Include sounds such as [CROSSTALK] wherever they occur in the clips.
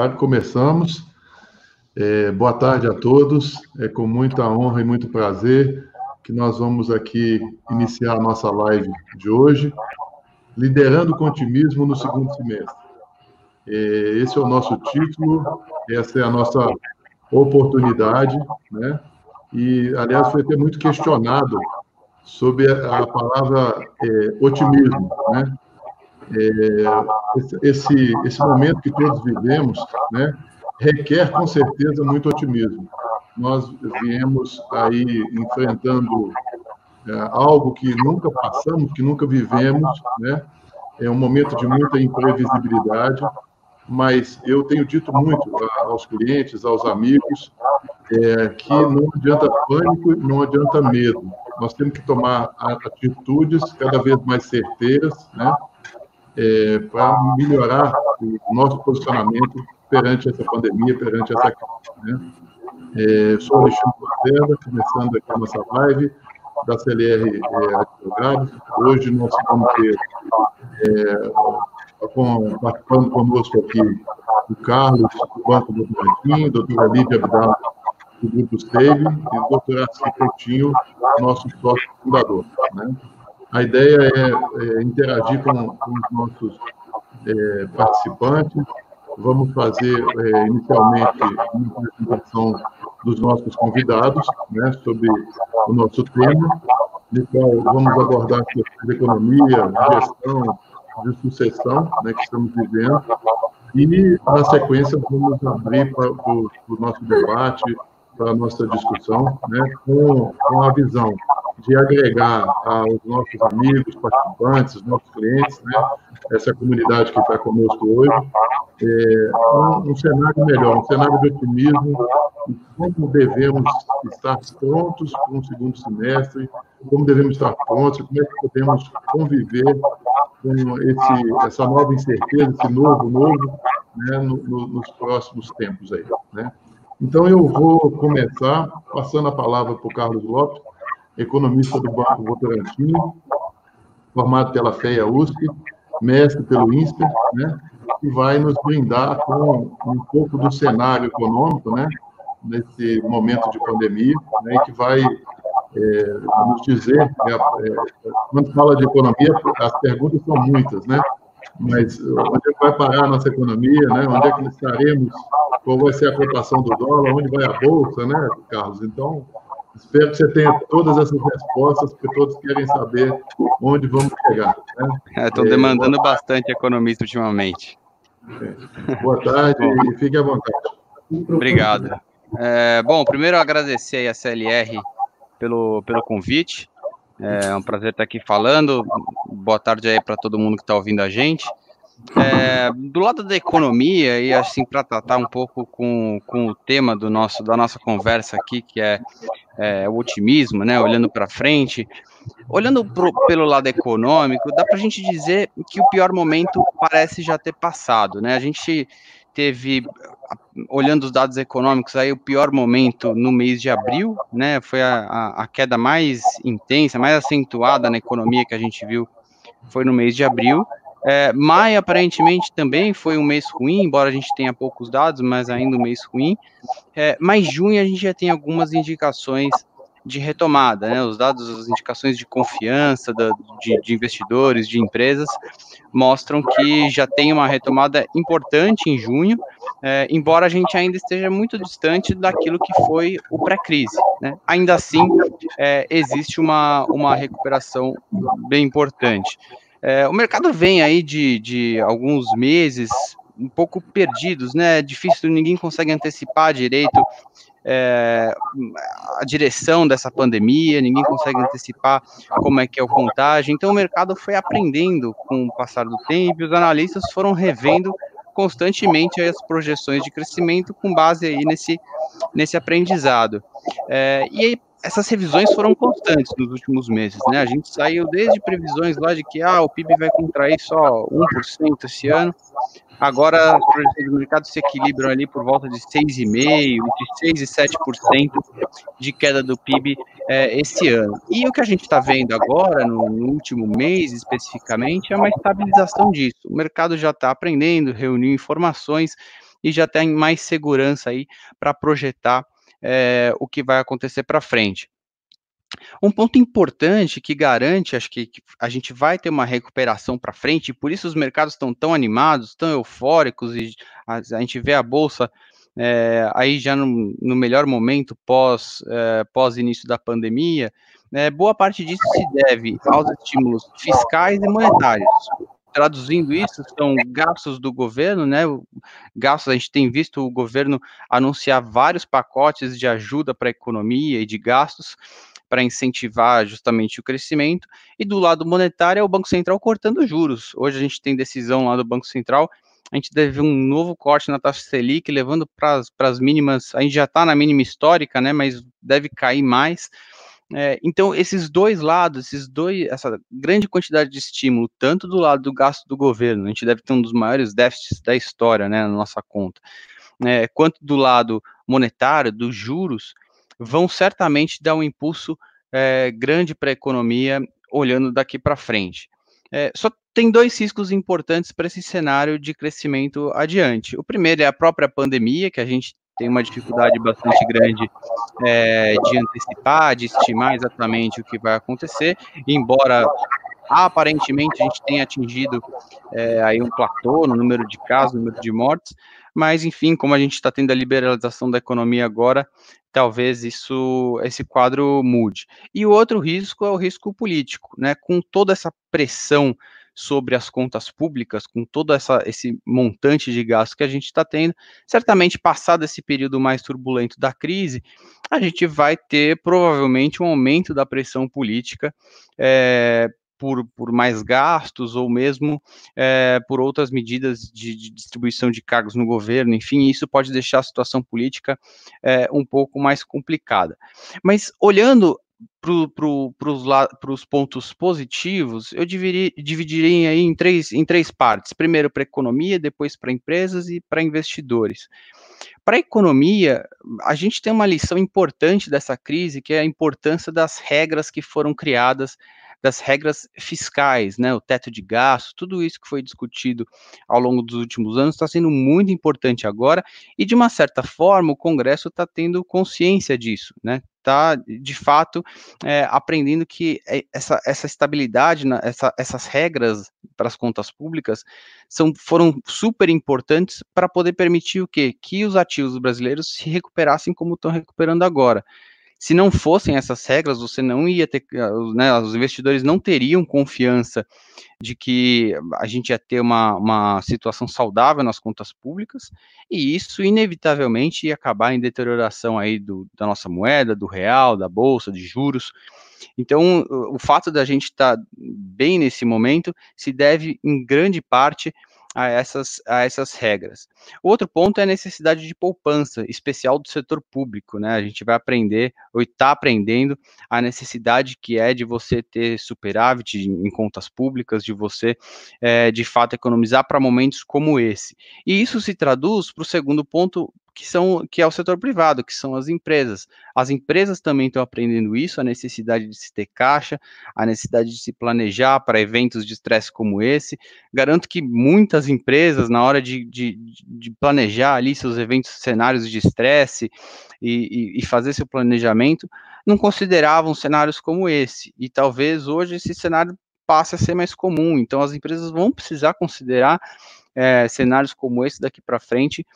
Horário, começamos. É, boa tarde a todos. É com muita honra e muito prazer que nós vamos aqui iniciar a nossa live de hoje, liderando o otimismo no segundo semestre. É, esse é o nosso título, essa é a nossa oportunidade, né? E, aliás, foi até muito questionado sobre a palavra é, otimismo, né? É, esse, esse momento que todos vivemos né, requer, com certeza, muito otimismo. Nós viemos aí enfrentando é, algo que nunca passamos, que nunca vivemos, né? É um momento de muita imprevisibilidade, mas eu tenho dito muito aos clientes, aos amigos, é, que não adianta pânico, não adianta medo. Nós temos que tomar atitudes cada vez mais certeiras, né? É, para melhorar o nosso posicionamento perante essa pandemia, perante essa crise. Né? É, sou Alexandre Lacerda, começando aqui a nossa live da CLR é. Hoje nós vamos ter, é, com, participando conosco aqui, o Carlos, do Banco do a doutora Lídia Abdala, do Grupo Steve, e o doutor Arci Coutinho, nosso sócio fundador. Né? A ideia é, é interagir com, com, os nossos é, participantes. Vamos fazer é, inicialmente uma apresentação dos nossos convidados né, sobre o nosso tema, no qual vamos abordar questões de economia, de gestão, de sucessão né, que estamos vivendo. E, na sequência, vamos abrir para o nosso debate, para a nossa discussão, né, com, com a visão de agregar aos nossos amigos, participantes, os nossos clientes, né, essa comunidade que está conosco hoje, é, um, um, cenário melhor, um cenário de otimismo, como devemos estar prontos para um segundo semestre, como devemos estar prontos, como é que podemos conviver com esse, essa nova incerteza, esse novo, novo, né, no, no, nos próximos tempos aí, né. Então, eu vou começar passando a palavra para o Carlos Lopes, economista do Banco Votorantim, formado pela FEA USP, mestre pelo INSPER, né, que vai nos brindar com um pouco do cenário econômico, né, nesse momento de pandemia, né, que vai é, nos dizer, é, é, quando fala de economia, as perguntas são muitas, né, mas onde é que vai parar a nossa economia, né, onde é que estaremos, qual vai ser a cotação do dólar, onde vai a bolsa, né, Carlos? Então, Espero que você tenha todas essas respostas, porque todos querem saber onde vamos chegar. Né? Estão é, demandando é, bastante economista ultimamente. É. Boa tarde e fique à vontade. Obrigado. É, bom, primeiro agradecer a CLR pelo, pelo convite. É um prazer estar aqui falando. Boa tarde aí para todo mundo que está ouvindo a gente. É, do lado da economia, e assim, para tratar um pouco com, com o tema do nosso, da nossa conversa aqui, que é, é o otimismo, né, olhando para frente, olhando pro, pelo lado econômico, dá para a gente dizer que o pior momento parece já ter passado. Né? A gente teve olhando os dados econômicos, aí o pior momento no mês de abril, né? Foi a, a, a queda mais intensa, mais acentuada na economia que a gente viu, foi no mês de abril. É, maio, aparentemente, também foi um mês ruim, embora a gente tenha poucos dados, mas ainda um mês ruim. É, mas junho a gente já tem algumas indicações de retomada, né? Os dados, as indicações de confiança da, de, de, investidores, de empresas, mostram que já tem uma retomada importante em junho, é, embora a gente ainda esteja muito distante daquilo que foi o pré-crise. Né? Ainda assim, é, existe uma, uma recuperação bem importante. É, o mercado vem aí de, de alguns meses um pouco perdidos, né? É difícil, ninguém consegue antecipar direito é, a direção dessa pandemia, ninguém consegue antecipar como é que é o contágio. Então o mercado foi aprendendo com o passar do tempo, e os analistas foram revendo constantemente as projeções de crescimento com base aí nesse, nesse aprendizado. É, e aí, essas revisões foram constantes nos últimos meses, né? A gente saiu desde previsões lá de que ah, o PIB vai contrair só 1% esse ano, Agora, as projeções do mercado se equilibram ali por volta de 6,5%, entre 6% e 7% de queda do PIB é, esse ano. E o que a gente está vendo agora, no, no, último mês especificamente, é uma estabilização disso. O mercado já está aprendendo, reuniu informações e já tem mais segurança aí para projetar é, o que vai acontecer para frente. Um ponto importante que garante, acho que, que a gente vai ter uma recuperação para frente, e por isso os mercados estão tão animados, tão eufóricos, e a, a gente vê a bolsa é, aí já no, no, melhor momento pós, é, pós início da pandemia, é, boa parte disso se deve aos estímulos fiscais e monetários. Traduzindo isso, são gastos do governo, né? Gastos, a gente tem visto o governo anunciar vários pacotes de ajuda para a economia e de gastos, para incentivar justamente o crescimento, e do lado monetário é o Banco Central cortando juros. Hoje a gente tem decisão lá do Banco Central, a gente deve um novo corte na taxa Selic, levando para as mínimas, a gente já está na mínima histórica, né, mas deve cair mais. É, então, esses dois lados, esses dois, essa grande quantidade de estímulo, tanto do lado do gasto do governo, a gente deve ter um dos maiores déficits da história, né, na nossa conta, é, quanto do lado monetário, dos juros, vão certamente dar um impulso é, grande para a economia olhando daqui para frente. É, só tem dois riscos importantes para esse cenário de crescimento adiante. O primeiro é a própria pandemia, que a gente tem uma dificuldade bastante grande é, de antecipar, de estimar exatamente o que vai acontecer, embora aparentemente a gente tenha atingido é, aí um platô no número de casos, no número de mortes, mas enfim, como a gente está tendo a liberalização da economia agora, talvez isso, esse quadro mude. E o outro risco é o risco político, né? Com toda essa pressão sobre as contas públicas, com todo essa, esse montante de gastos que a gente está tendo, certamente passado esse período mais turbulento da crise, a gente vai ter provavelmente um aumento da pressão política é, por, por mais gastos ou mesmo é, por outras medidas de, de, distribuição de cargos no governo, enfim, isso pode deixar a situação política é, um pouco mais complicada. Mas olhando para os pontos positivos, eu dividiria, dividiria aí em três, em três partes. Primeiro para a economia, depois para empresas e para investidores. Para a economia, a gente tem uma lição importante dessa crise, que é a importância das regras que foram criadas das regras fiscais, né, o teto de gastos, tudo isso que foi discutido ao longo dos últimos anos está sendo muito importante agora e de uma certa forma o Congresso está tendo consciência disso, né? Está de fato é, aprendendo que é, essa, essa estabilidade, essa, essas regras para as contas públicas são, foram super importantes para poder permitir o quê? Que os ativos brasileiros se recuperassem como estão recuperando agora. Se não fossem essas regras, você não ia ter, né, os investidores não teriam confiança de que a gente ia ter uma, uma situação saudável nas contas públicas, e isso inevitavelmente ia acabar em deterioração aí do, da nossa moeda, do real, da bolsa, de juros. Então, o fato da gente estar tá bem nesse momento se deve, em grande parte, a essas, a essas regras. Outro ponto é a necessidade de poupança, especial do setor público, né? A gente vai aprender, ou está aprendendo, a necessidade que é de você ter superávit em contas públicas, de você, é, de fato, economizar para momentos como esse. E isso se traduz para o segundo ponto, que são que é o setor privado, que são as empresas. As empresas também estão aprendendo isso, a necessidade de se ter caixa, a necessidade de se planejar para eventos de estresse como esse. Garanto que muitas empresas, na hora de, de, de planejar ali seus eventos, cenários de estresse e, e, e fazer seu planejamento, não consideravam cenários como esse. E talvez hoje esse cenário passe a ser mais comum. Então as empresas vão precisar considerar é, cenários como esse daqui para frente,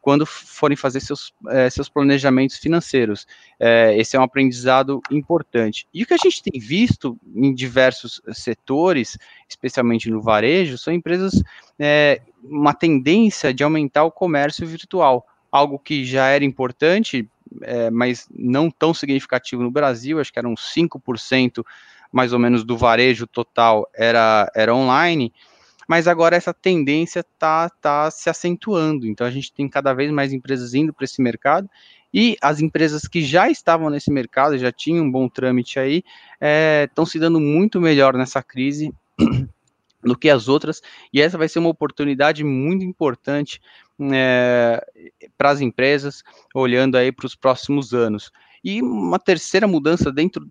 quando forem fazer seus, é, seus planejamentos financeiros. É, esse é um aprendizado importante. E o que a gente tem visto em diversos setores, especialmente no varejo, são empresas, é, uma tendência de aumentar o comércio virtual, algo que já era importante, é, mas não tão significativo no Brasil, acho que eram 5% mais ou menos do varejo total era, era online, mas agora essa tendência está tá se acentuando. Então a gente tem cada vez mais empresas indo para esse mercado e as empresas que já estavam nesse mercado, já tinham um bom trâmite aí, estão é, se dando muito melhor nessa crise [CLEARS THROAT] do que as outras, e essa vai ser uma oportunidade muito importante é, para as empresas, olhando aí para os próximos anos. E uma terceira mudança dentro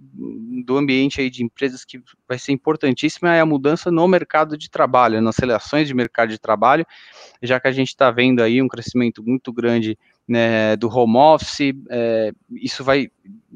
do ambiente aí de empresas que vai ser importantíssima é a mudança no mercado de trabalho, nas relações de mercado de trabalho, já que a gente está vendo aí um crescimento muito grande né, do home office, é, isso vai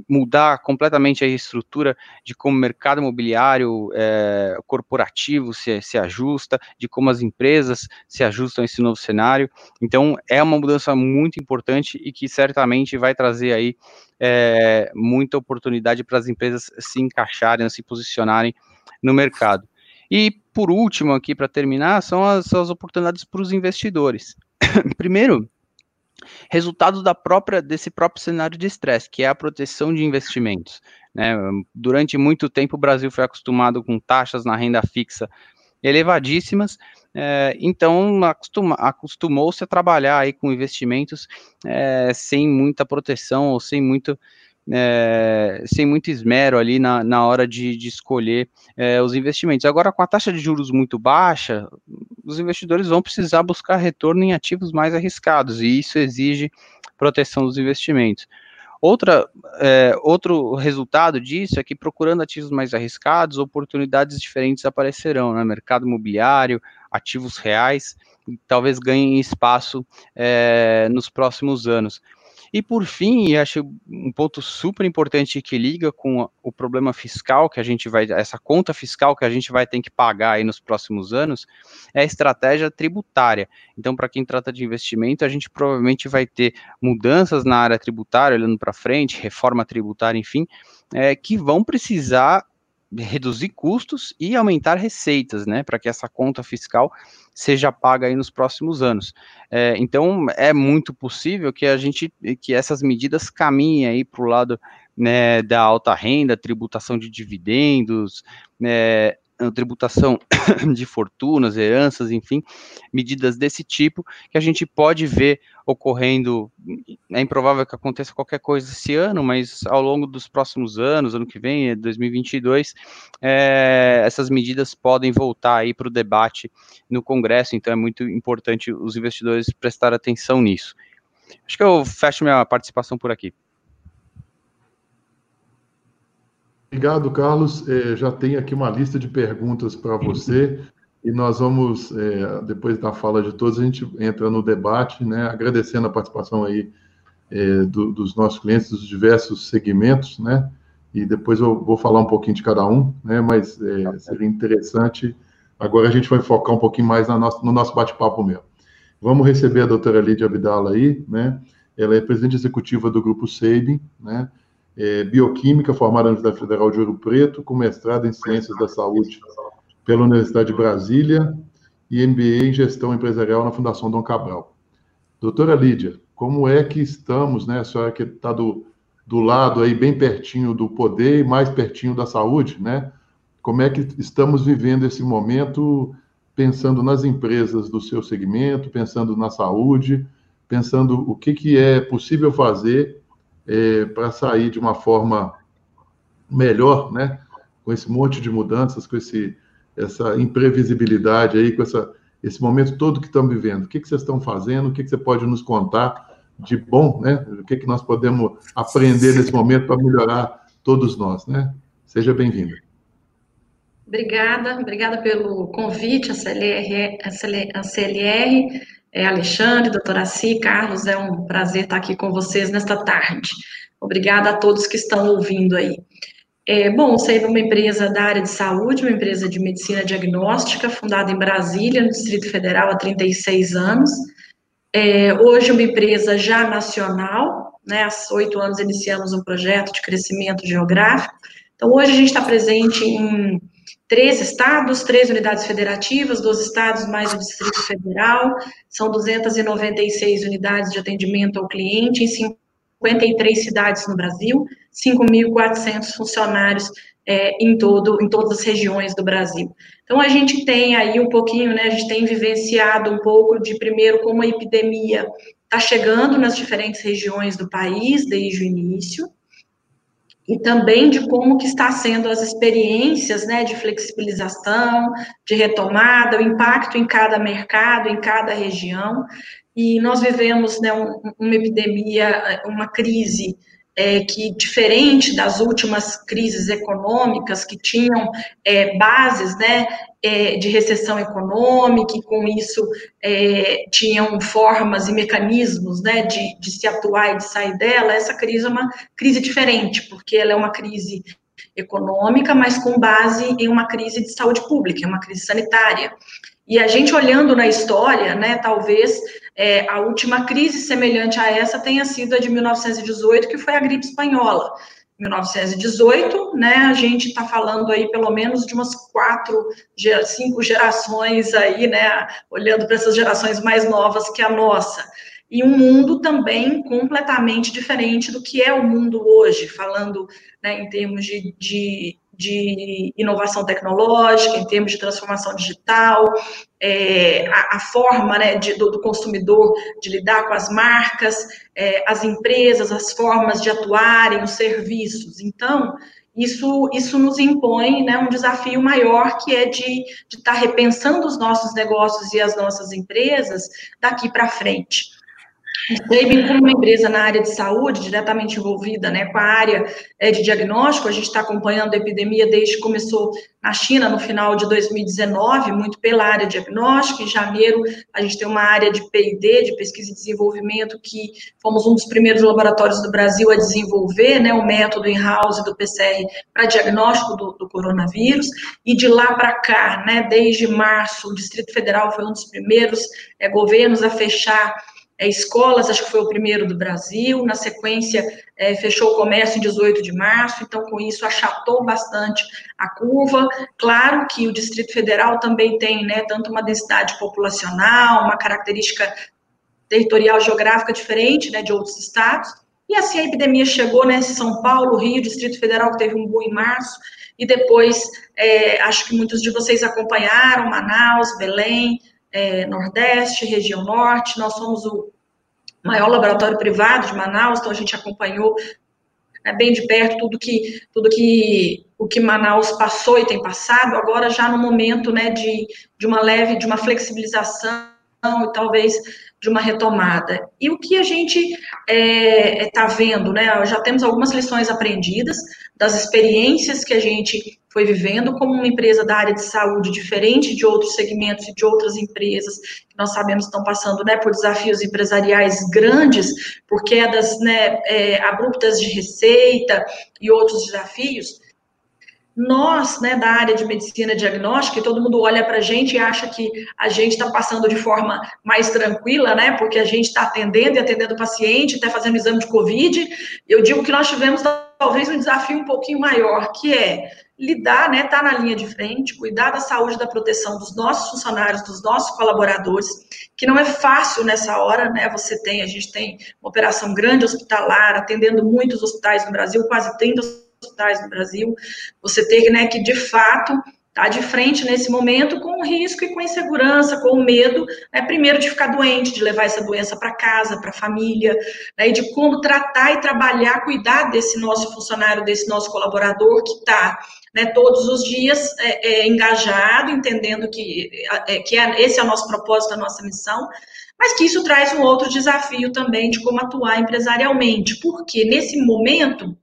mudar completamente a estrutura de como o mercado imobiliário é, corporativo se, se ajusta, de como as empresas se ajustam a esse novo cenário. Então, é uma mudança muito importante e que certamente vai trazer aí é, muita oportunidade para as empresas se encaixarem, se posicionarem no mercado. E, por último, aqui para terminar, são as, as oportunidades para os investidores. [COUGHS] Primeiro, resultado da própria desse próprio cenário de estresse, que é a proteção de investimentos. Né? Durante muito tempo o Brasil foi acostumado com taxas na renda fixa elevadíssimas, é, então acostuma, acostumou-se a trabalhar aí com investimentos é, sem muita proteção ou sem muito é, sem muito esmero ali na, na hora de, de escolher é, os investimentos. Agora, com a taxa de juros muito baixa, os investidores vão precisar buscar retorno em ativos mais arriscados, e isso exige proteção dos investimentos. Outra, é, outro resultado disso é que procurando ativos mais arriscados, oportunidades diferentes aparecerão, né? mercado imobiliário, ativos reais, talvez ganhem espaço é, nos próximos anos. E por fim, e acho um ponto super importante que liga com o problema fiscal que a gente vai, essa conta fiscal que a gente vai ter que pagar aí nos próximos anos, é a estratégia tributária. Então, para quem trata de investimento, a gente provavelmente vai ter mudanças na área tributária, olhando para frente, reforma tributária, enfim, é, que vão precisar reduzir custos e aumentar receitas, né, para que essa conta fiscal seja paga aí nos próximos anos. É, então, é muito possível que a gente, que essas medidas caminhem aí para o lado né, da alta renda, tributação de dividendos, né, tributação [COUGHS] de fortunas, heranças, enfim, medidas desse tipo que a gente pode ver ocorrendo. É improvável que aconteça qualquer coisa esse ano, mas ao longo dos próximos anos, ano que vem, 2022, é, essas medidas podem voltar aí para o debate no Congresso. Então é muito importante os investidores prestar atenção nisso. Acho que eu fecho minha participação por aqui. Obrigado, Carlos. É, já tem aqui uma lista de perguntas para você e nós vamos, é, depois da fala de todos, a gente entra no debate, né, agradecendo a participação aí é, do, dos nossos clientes dos diversos segmentos, né, e depois eu vou falar um pouquinho de cada um, né, mas é, seria interessante. Agora a gente vai focar um pouquinho mais nossa, no nosso bate-papo mesmo. Vamos receber a doutora Lídia Abdala aí, né, ela é presidente executiva do Grupo Sabin, né, é, bioquímica, formada na Universidade Federal de Ouro Preto, com mestrado em Ciências da Saúde pela Universidade de Brasília e MBA em Gestão Empresarial na Fundação Dom Cabral. Doutora Lídia, como é que estamos, né, a senhora que está do, do lado aí, bem pertinho do poder e mais pertinho da saúde, né, como é que estamos vivendo esse momento pensando nas empresas do seu segmento, pensando na saúde, pensando o que, que é possível fazer é, para sair de uma forma melhor, né? Com esse monte de mudanças, com esse, essa imprevisibilidade aí, com essa, esse momento todo que estamos vivendo. O que, que vocês estão fazendo? O que, que você pode nos contar de bom, né? O que, que nós podemos aprender nesse momento para melhorar todos nós, né? Seja bem-vinda. Obrigada, obrigada pelo convite, a CLR, a CLR é, Alexandre, doutora Si, Carlos, é um prazer estar aqui com vocês nesta tarde. Obrigada a todos que estão ouvindo aí. É, bom, sei uma empresa da área de saúde, uma empresa de medicina diagnóstica, fundada em Brasília, no Distrito Federal, há 36 anos. É, hoje, uma empresa já nacional, né, há oito anos iniciamos um projeto de crescimento geográfico. Então, hoje a gente está presente em três estados, três unidades federativas, dos estados mais o Distrito Federal, são 296 unidades de atendimento ao cliente em 53 cidades no Brasil, 5.400 funcionários é, em, todo, em todas as regiões do Brasil. Então, a gente tem aí um pouquinho, né, a gente tem vivenciado um pouco de, primeiro, como a epidemia está chegando nas diferentes regiões do país desde o início, e também de como que está sendo as experiências, né, de flexibilização, de retomada, o impacto em cada mercado, em cada região, e nós vivemos, né, um, uma epidemia, uma crise é, que, diferente das últimas crises econômicas, que tinham é, bases né, é, de recessão econômica, e com isso é, tinham formas e mecanismos né, de, de se atuar e de sair dela, essa crise é uma crise diferente, porque ela é uma crise econômica, mas com base em uma crise de saúde pública, é uma crise sanitária. E a gente olhando na história, né, talvez é, a última crise semelhante a essa tenha sido a de 1918, que foi a gripe espanhola. 1918, né, a gente está falando aí pelo menos de umas quatro, cinco gerações aí, né, olhando para essas gerações mais novas que a nossa. E um mundo também completamente diferente do que é o mundo hoje, falando né, em termos de, de de inovação tecnológica, em termos de transformação digital, é, a, a, forma né, de, do, do, consumidor de lidar com as marcas, é, as empresas, as formas de atuarem, os serviços. Então, isso, isso nos impõe né, um desafio maior, que é de estar tá repensando os nossos negócios e as nossas empresas daqui para frente. Baby, como uma empresa na área de saúde, diretamente envolvida né, com a área é, de diagnóstico, a gente está acompanhando a epidemia desde que começou na China, no final de 2019, muito pela área de diagnóstico. Em janeiro, a gente tem uma área de P&D, de pesquisa e desenvolvimento, que fomos um dos primeiros laboratórios do Brasil a desenvolver né, o método in-house do PCR para diagnóstico do, do, coronavírus. E de lá para cá, né, desde março, o Distrito Federal foi um dos primeiros é, governos a fechar é, escolas, acho que foi o primeiro do Brasil, na sequência é, fechou o comércio em 18 de março, então com isso achatou bastante a curva. Claro que o Distrito Federal também tem, né, tanto uma densidade populacional, uma característica territorial geográfica diferente, né, de outros estados, e assim a epidemia chegou, né, São Paulo, Rio, Distrito Federal, que teve um boom em março, e depois, é, acho que muitos de vocês acompanharam, Manaus, Belém, é, Nordeste, região Norte, nós somos o maior laboratório privado de Manaus, então a gente acompanhou né, bem de perto tudo que tudo que o que Manaus passou e tem passado, agora já no momento né, de, de uma leve, de uma flexibilização e talvez de uma retomada. E o que a gente está é, tá vendo, né? Já temos algumas lições aprendidas das experiências que a gente foi vivendo como uma empresa da área de saúde, diferente de outros segmentos e de outras empresas que nós sabemos estão passando né, por desafios empresariais grandes, por quedas né, é, abruptas de receita e outros desafios nós, né, da área de medicina diagnóstica, todo mundo olha para a gente e acha que a gente está passando de forma mais tranquila, né, porque a gente está atendendo e atendendo o paciente, está fazendo exame de Covid. Eu digo que nós tivemos talvez um desafio um pouquinho maior, que é lidar, né, estar tá na linha de frente, cuidar da saúde da proteção dos nossos funcionários, dos nossos colaboradores, que não é fácil nessa hora, né, você tem, a gente tem uma operação grande hospitalar, atendendo muitos hospitais no Brasil, quase 30 hospitais no Brasil, você ter né, que, de fato, está de frente nesse momento com risco e com insegurança, com medo, né, primeiro de ficar doente, de levar essa doença para casa, para a família, né, e de como tratar e trabalhar, cuidar desse nosso funcionário, desse nosso colaborador que está né, todos os dias é, é, engajado, entendendo que, é, que é, esse é o nosso propósito, a nossa missão, mas que isso traz um outro desafio também de como atuar empresarialmente, porque nesse momento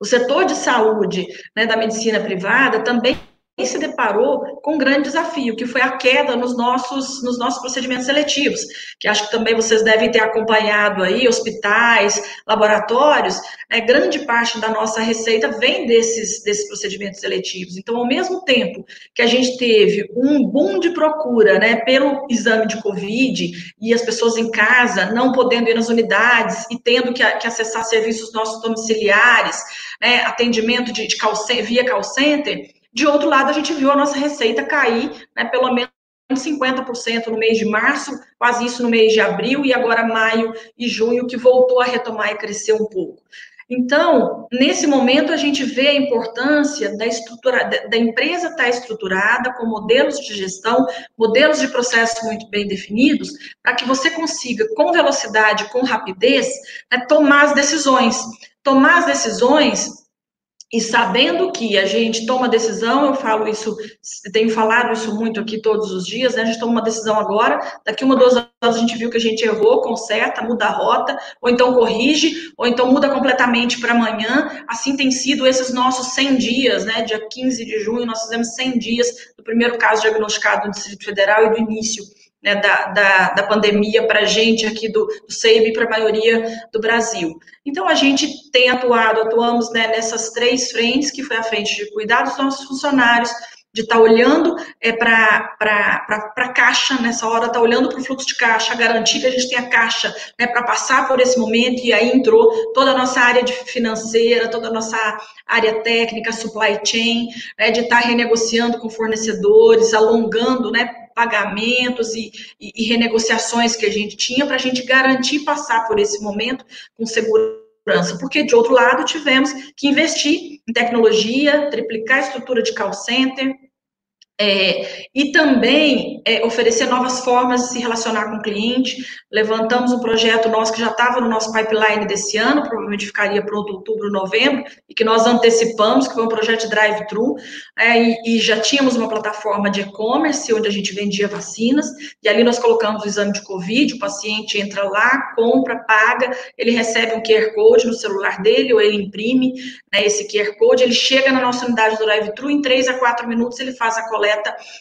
o setor de saúde né, da medicina privada também se deparou com um grande desafio, que foi a queda nos nossos, nos nossos procedimentos seletivos, que acho que também vocês devem ter acompanhado aí, hospitais, laboratórios, né, grande parte da nossa receita vem desses, desses procedimentos seletivos. Então, ao mesmo tempo que a gente teve um boom de procura né, pelo exame de Covid e as pessoas em casa não podendo ir nas unidades e tendo que, que acessar serviços nossos domiciliares, né, atendimento de, de call, via call center, de outro lado, a gente viu a nossa receita cair, né, pelo menos 50% no mês de março, quase isso no mês de abril, e agora maio e junho, que voltou a retomar e crescer um pouco. Então, nesse momento, a gente vê a importância da, estrutura, da empresa estar estruturada com modelos de gestão, modelos de processo muito bem definidos, para que você consiga, com velocidade, com rapidez, né, tomar as decisões. Tomar as decisões e sabendo que a gente toma decisão, eu falo isso, tenho falado isso muito aqui todos os dias, né? A gente toma uma decisão agora, daqui uma, duas horas a gente viu que a gente errou, conserta, muda a rota, ou então corrige, ou então muda completamente para amanhã. Assim tem sido esses nossos 100 dias, né? Dia 15 de junho, nós fizemos 100 dias do primeiro caso diagnosticado no Distrito Federal e do início né, da, da, da, pandemia para a gente aqui do, do SEIB e para a maioria do Brasil. Então, a gente tem atuado, atuamos né, nessas três frentes, que foi a frente de cuidar dos nossos funcionários, de estar tá olhando é, para a caixa nessa hora, estar tá olhando para o fluxo de caixa, garantir que a gente tem a caixa né, para passar por esse momento, e aí entrou toda a nossa área de financeira, toda a nossa área técnica, supply chain, né, de estar tá renegociando com fornecedores, alongando, né, pagamentos e, e, e renegociações que a gente tinha para a gente garantir passar por esse momento com segurança. Porque de outro lado tivemos que investir em tecnologia, triplicar a estrutura de call center, é, e também é, oferecer novas formas de se relacionar com o cliente. Levantamos um projeto nosso que já estava no nosso pipeline desse ano, provavelmente ficaria pronto outubro, novembro, e que nós antecipamos, que foi um projeto de drive-thru, é, e, e, já tínhamos uma plataforma de e-commerce onde a gente vendia vacinas, e ali nós colocamos o exame de Covid, o paciente entra lá, compra, paga, ele recebe um QR Code no celular dele, ou ele imprime né, esse QR Code, ele chega na nossa unidade do drive-thru, em 3 a 4 minutos ele faz a coleta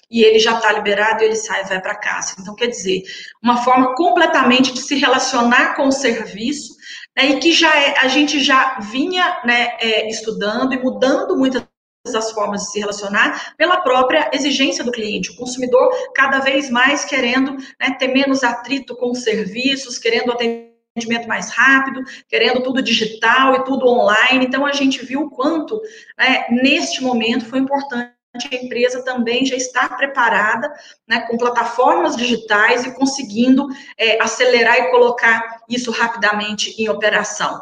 e ele já está liberado ele sai e vai para casa. Então, quer dizer, uma forma completamente de se relacionar com o serviço né, e que já é, a gente já vinha né, é, estudando e mudando muitas as formas de se relacionar pela própria exigência do cliente, o consumidor cada vez mais querendo né, ter menos atrito com os serviços, querendo atendimento mais rápido, querendo tudo digital e tudo online. Então a gente viu o quanto né, neste momento foi importante a empresa também já está preparada né, com plataformas digitais e conseguindo é, acelerar e colocar isso rapidamente em operação.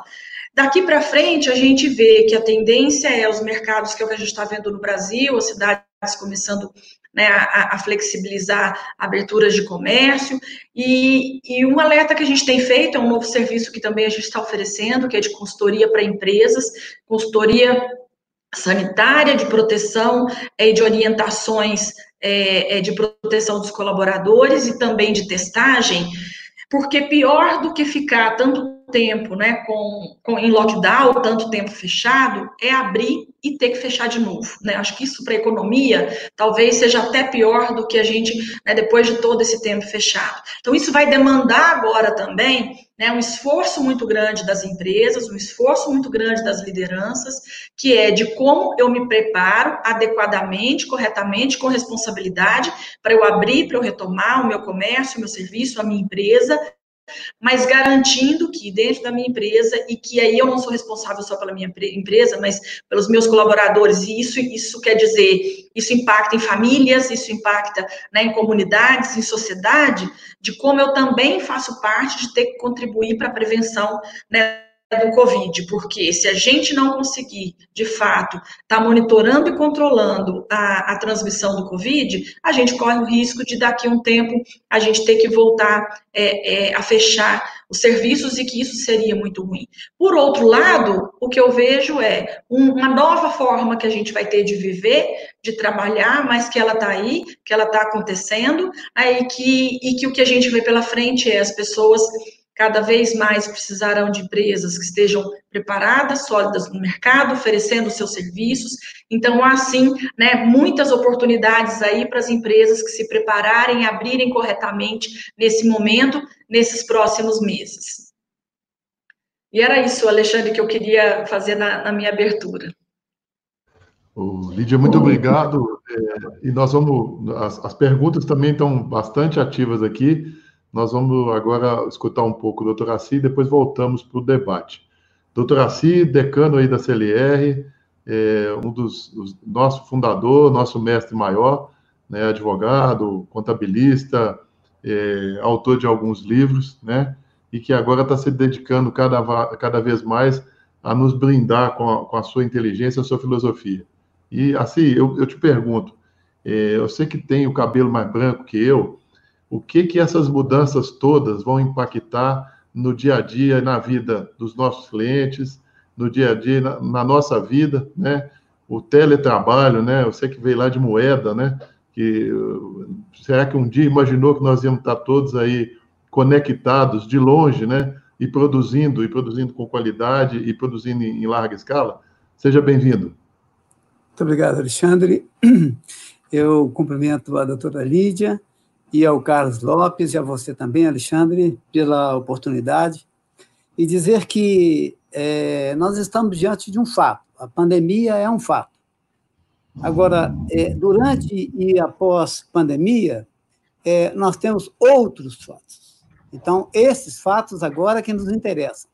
Daqui para frente, a gente vê que a tendência é os mercados, que é o que a gente está vendo no Brasil, as cidades começando né, a, a, flexibilizar aberturas de comércio. E, e, um alerta que a gente tem feito é um novo serviço que também a gente está oferecendo, que é de consultoria para empresas, consultoria sanitária, de proteção e de orientações é, é, de proteção dos colaboradores e também de testagem, porque pior do que ficar tanto tempo né, com, com, em lockdown, tanto tempo fechado, é abrir e ter que fechar de novo. Né? Acho que isso para a economia talvez seja até pior do que a gente, né, depois de todo esse tempo fechado. Então, isso vai demandar agora também né, um esforço muito grande das empresas, um esforço muito grande das lideranças, que é de como eu me preparo adequadamente, corretamente, com responsabilidade, para eu abrir, para eu retomar o meu comércio, o meu serviço, a minha empresa, mas garantindo que dentro da minha empresa, e que aí eu não sou responsável só pela minha empresa, mas pelos meus colaboradores, e isso, isso quer dizer, isso impacta em famílias, isso impacta né, em comunidades, em sociedade, de como eu também faço parte de ter que contribuir para a prevenção né, do Covid, porque se a gente não conseguir, de fato, estar tá monitorando e controlando a, a, transmissão do Covid, a gente corre o risco de daqui a um tempo a gente ter que voltar é, é, a fechar os serviços e que isso seria muito ruim. Por outro lado, o que eu vejo é uma nova forma que a gente vai ter de viver, de trabalhar, mas que ela está aí, que ela está acontecendo, aí que, e que o que a gente vê pela frente é as pessoas cada vez mais precisarão de empresas que estejam preparadas, sólidas no mercado, oferecendo seus serviços. Então, há sim né, muitas oportunidades aí para as empresas que se prepararem, abrirem corretamente nesse momento, nesses próximos meses. E era isso, Alexandre, que eu queria fazer na, na minha abertura. Oh, Lídia, muito obrigado. É, e nós vamos. As, as perguntas também estão bastante ativas aqui. Nós vamos agora escutar um pouco o doutor Assi e depois voltamos para o debate. Doutor Assi, decano aí da CLR, é um dos, dos nosso fundador, nosso mestre maior, né, advogado, contabilista, é, autor de alguns livros, né, e que agora está se dedicando cada, cada vez mais a nos brindar com a, com a sua inteligência, a sua filosofia. E assim, eu, eu te pergunto, é, eu sei que tem o cabelo mais branco que eu, o que que essas mudanças todas vão impactar no dia a dia, na vida dos nossos clientes, no dia a dia, na, na nossa vida, né? O teletrabalho, né? Sei que veio lá de moeda, né? Que será que um dia imaginou que nós íamos estar todos aí conectados de longe, né? E produzindo, e produzindo com qualidade, e produzindo em, em larga escala? Seja bem-vindo. Muito obrigado, Alexandre. [CLEARS THROAT] Eu cumprimento a doutora Lídia, e ao Carlos Lopes e a você também, Alexandre, pela oportunidade, e dizer que é, nós estamos diante de um fato. A pandemia é um fato. Agora, é, durante e após pandemia, é, nós temos outros fatos. Então, esses fatos agora que nos interessam.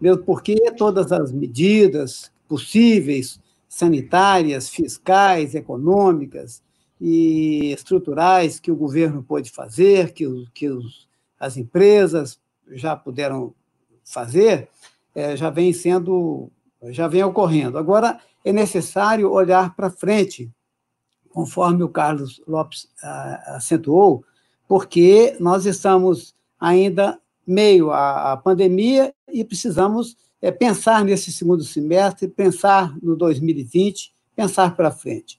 Mesmo porque todas as medidas possíveis, sanitárias, fiscais, econômicas, e estruturais que o governo pôde fazer, que, os, que os, as empresas já puderam fazer, é, já vem sendo, já vem ocorrendo. Agora, é necessário olhar para frente, conforme o Carlos Lopes ah, acentuou, porque nós estamos ainda meio à, à pandemia e precisamos é, pensar nesse segundo semestre, pensar no 2020, pensar para frente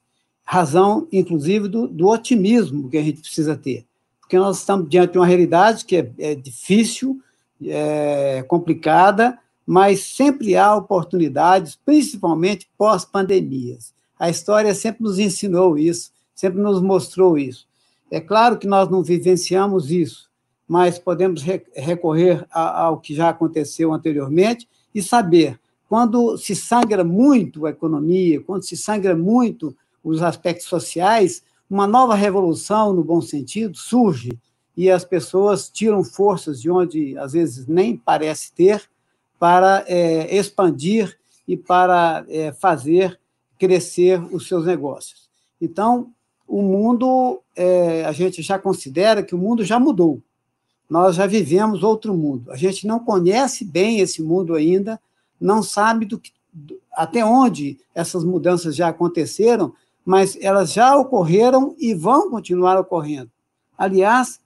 razão, inclusive, do, do, otimismo que a gente precisa ter. Porque nós estamos diante de uma realidade que é, é difícil, é complicada, mas sempre há oportunidades, principalmente pós-pandemias. A história sempre nos ensinou isso, sempre nos mostrou isso. É claro que nós não vivenciamos isso, mas podemos recorrer ao que já aconteceu anteriormente e saber quando se sangra muito a economia, quando se sangra muito os aspectos sociais, uma nova revolução, no bom sentido, surge e as pessoas tiram forças de onde às vezes nem parece ter para é, expandir e para é, fazer crescer os seus negócios. Então, o mundo, é, a gente já considera que o mundo já mudou. Nós já vivemos outro mundo. A gente não conhece bem esse mundo ainda, não sabe do que, até onde essas mudanças já aconteceram, mas elas já ocorreram e vão continuar ocorrendo. Aliás,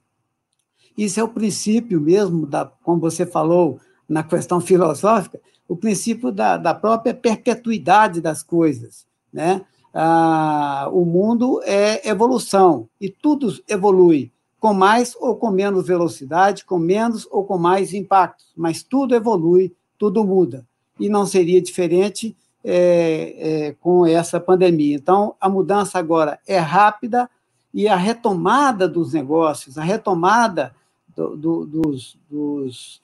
isso é o princípio mesmo, da, como você falou na questão filosófica, o princípio da, da própria perpetuidade das coisas. Né? Ah, o mundo é evolução e tudo evolui, com mais ou com menos velocidade, com menos ou com mais impactos, mas tudo evolui, tudo muda. E não seria diferente é, é, com essa pandemia. Então, a mudança agora é rápida e a retomada dos negócios, a retomada do, do, dos, dos,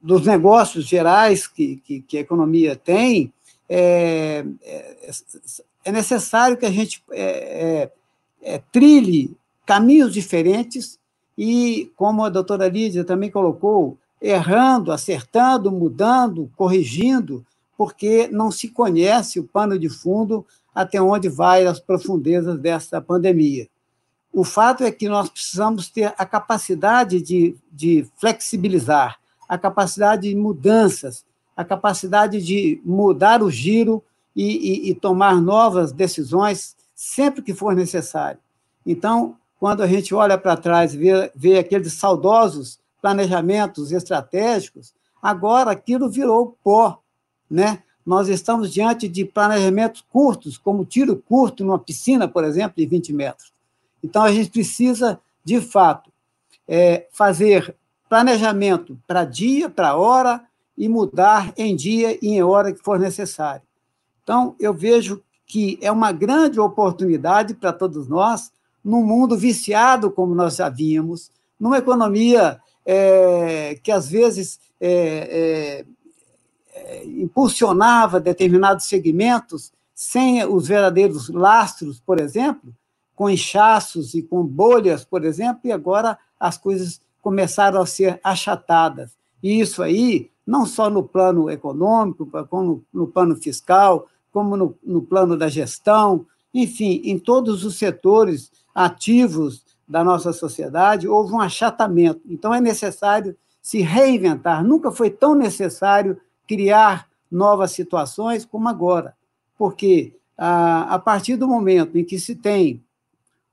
dos, negócios gerais que, que, que a economia tem, é, é, é necessário que a gente é, é, trilhe caminhos diferentes e, como a doutora Lídia também colocou, errando, acertando, mudando, corrigindo, porque não se conhece o pano de fundo até onde vai as profundezas dessa pandemia. O fato é que nós precisamos ter a capacidade de, de flexibilizar, a capacidade de mudanças, a capacidade de mudar o giro e, e, e tomar novas decisões sempre que for necessário. Então, quando a gente olha para trás e vê, vê aqueles saudosos planejamentos estratégicos, agora aquilo virou pó, né? Nós estamos diante de planejamentos curtos, como tiro curto numa piscina, por exemplo, de 20 metros. Então, a gente precisa, de fato, é, fazer planejamento para dia, para hora, e mudar em dia e em hora que for necessário. Então, eu vejo que é uma grande oportunidade para todos nós, num mundo viciado como nós já vimos, numa economia é, que às vezes é, é impulsionava determinados segmentos sem os verdadeiros lastros, por exemplo, com inchaços e com bolhas, por exemplo, e agora as coisas começaram a ser achatadas. E isso aí não só no plano econômico, como no plano fiscal, como no, no plano da gestão, enfim, em todos os setores ativos da nossa sociedade, houve um achatamento. Então, é necessário se reinventar. Nunca foi tão necessário criar novas situações como agora, porque a, a partir do momento em que se tem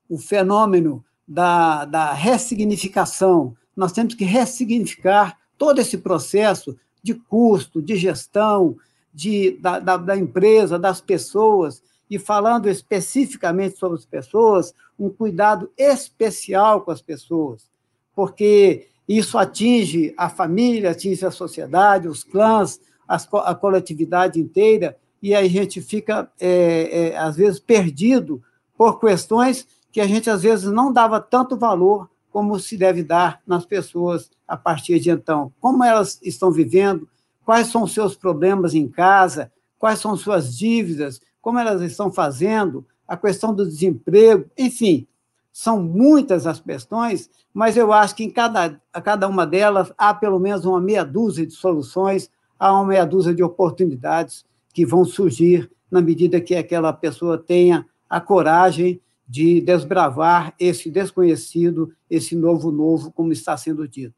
o fenômeno da, da ressignificação, nós temos que ressignificar todo esse processo de custo, de gestão, de, da, da, da empresa, das pessoas, e falando especificamente sobre as pessoas, um cuidado especial com as pessoas, porque isso atinge a família, atinge a sociedade, os clãs, a coletividade inteira, e a gente fica, é, é, às vezes, perdido por questões que a gente, às vezes, não dava tanto valor como se deve dar nas pessoas a partir de então. Como elas estão vivendo, quais são os seus problemas em casa, quais são suas dívidas, como elas estão fazendo, a questão do desemprego, enfim, são muitas as questões, mas eu acho que em cada, cada uma delas há pelo menos uma meia dúzia de soluções, há uma meia dúzia de oportunidades que vão surgir na medida que aquela pessoa tenha a coragem de desbravar esse desconhecido, esse novo novo, como está sendo dito.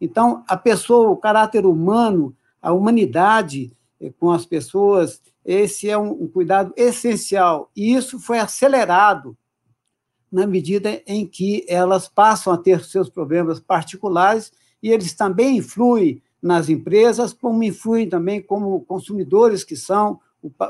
Então, a pessoa, o caráter humano, a humanidade eh, com as pessoas, esse é um, cuidado essencial. E isso foi acelerado na medida em que elas passam a ter seus problemas particulares e eles também influem nas empresas, como influem também como consumidores que são.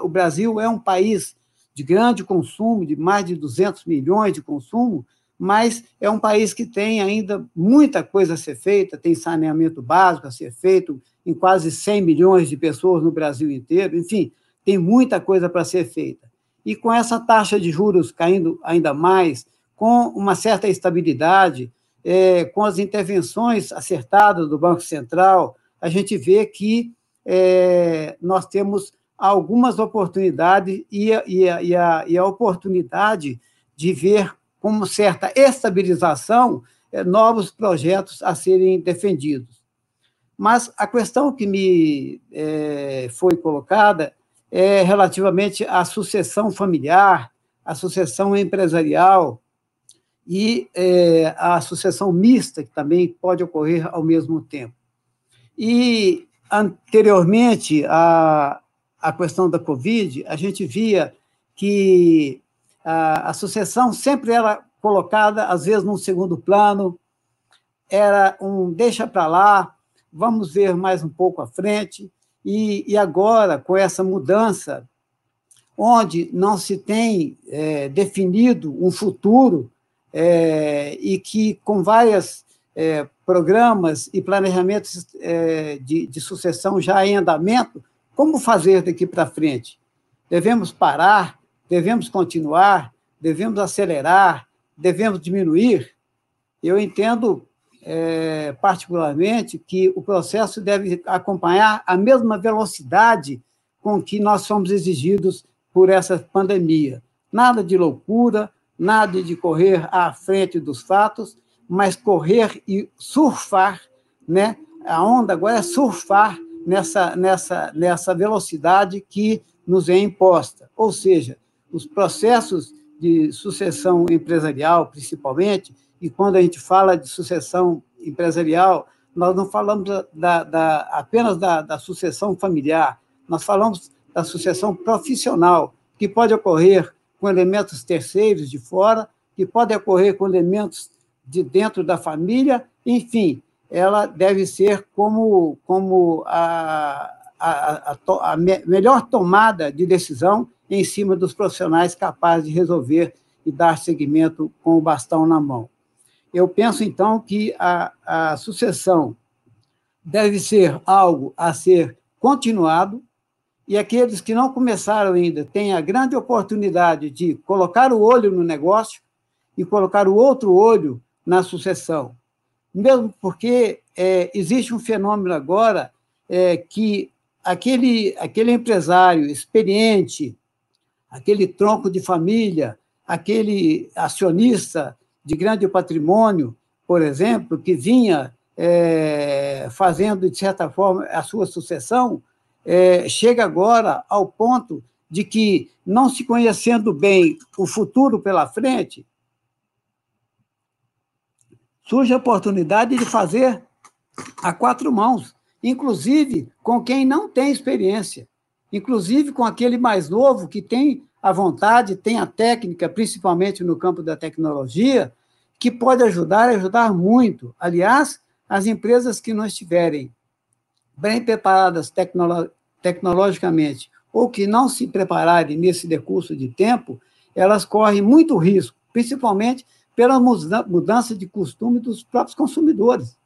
O Brasil é um país de grande consumo, de mais de 200 milhões de consumo, mas é um país que tem ainda muita coisa a ser feita, tem saneamento básico a ser feito em quase 100 milhões de pessoas no Brasil inteiro, enfim, tem muita coisa para ser feita. E com essa taxa de juros caindo ainda mais, com uma certa estabilidade, é, com as intervenções acertadas do Banco Central, a gente vê que é, nós temos algumas oportunidades e a, e, a, e, a, e a oportunidade de ver como certa estabilização é, novos projetos a serem defendidos. Mas a questão que me é, foi colocada é relativamente à sucessão familiar, à sucessão empresarial e é, à sucessão mista, que também pode ocorrer ao mesmo tempo. E, anteriormente, a, a questão da Covid, a gente via que a, a sucessão sempre era colocada, às vezes, num segundo plano, era um deixa para lá, vamos ver mais um pouco à frente, e, e agora, com essa mudança, onde não se tem é, definido um futuro é, e que, com vários é, programas e planejamentos é, de, de sucessão já em andamento, como fazer daqui para frente? Devemos parar? Devemos continuar? Devemos acelerar? Devemos diminuir? Eu entendo é, particularmente que o processo deve acompanhar a mesma velocidade com que nós somos exigidos por essa pandemia. Nada de loucura, nada de correr à frente dos fatos, mas correr e surfar, né? A onda agora é surfar nessa, nessa, nessa velocidade que nos é imposta. Ou seja, os processos de sucessão empresarial, principalmente, e quando a gente fala de sucessão empresarial, nós não falamos da, da, apenas da, da sucessão familiar, nós falamos da sucessão profissional, que pode ocorrer com elementos terceiros de fora, que pode ocorrer com elementos de dentro da família, enfim, ela deve ser como, como a, a, a, a melhor tomada de decisão em cima dos profissionais capazes de resolver e dar seguimento com o bastão na mão. Eu penso, então, que a, a sucessão deve ser algo a ser continuado, e aqueles que não começaram ainda têm a grande oportunidade de colocar o olho no negócio e colocar o outro olho na sucessão. Mesmo porque é, existe um fenômeno agora é, que aquele, aquele empresário experiente, aquele tronco de família, aquele acionista de grande patrimônio, por exemplo, que vinha é, fazendo, de certa forma, a sua sucessão, é, chega agora ao ponto de que, não se conhecendo bem o futuro pela frente, surge a oportunidade de fazer a quatro mãos, inclusive com quem não tem experiência, inclusive com aquele mais novo que tem a vontade, tem a técnica, principalmente no campo da tecnologia, que pode ajudar ajudar muito. Aliás, as empresas que não estiverem bem preparadas tecnolo tecnologicamente ou que não se prepararem nesse decurso de tempo, elas correm muito risco, principalmente pela mudança de costume dos próprios consumidores.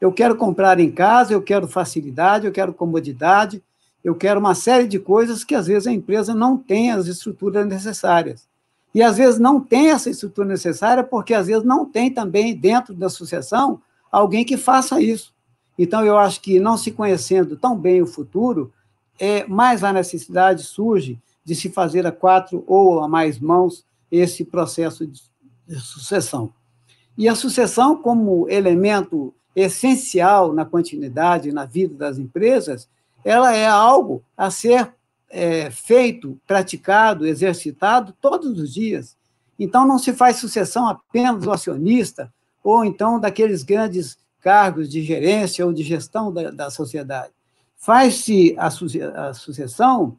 Eu quero comprar em casa, eu quero facilidade, eu quero comodidade, eu quero uma série de coisas que às vezes a empresa não tem as estruturas necessárias. E às vezes não tem essa estrutura necessária porque às vezes não tem também dentro da associação alguém que faça isso. Então eu acho que não se conhecendo tão bem o futuro, é mais a necessidade surge de se fazer a quatro ou a mais mãos esse processo de sucessão. E a sucessão, como elemento essencial na continuidade, na vida das empresas, ela é algo a ser é, feito, praticado, exercitado todos os dias. Então, não se faz sucessão apenas do acionista, ou então daqueles grandes cargos de gerência ou de gestão da, da sociedade. Faz-se a, a sucessão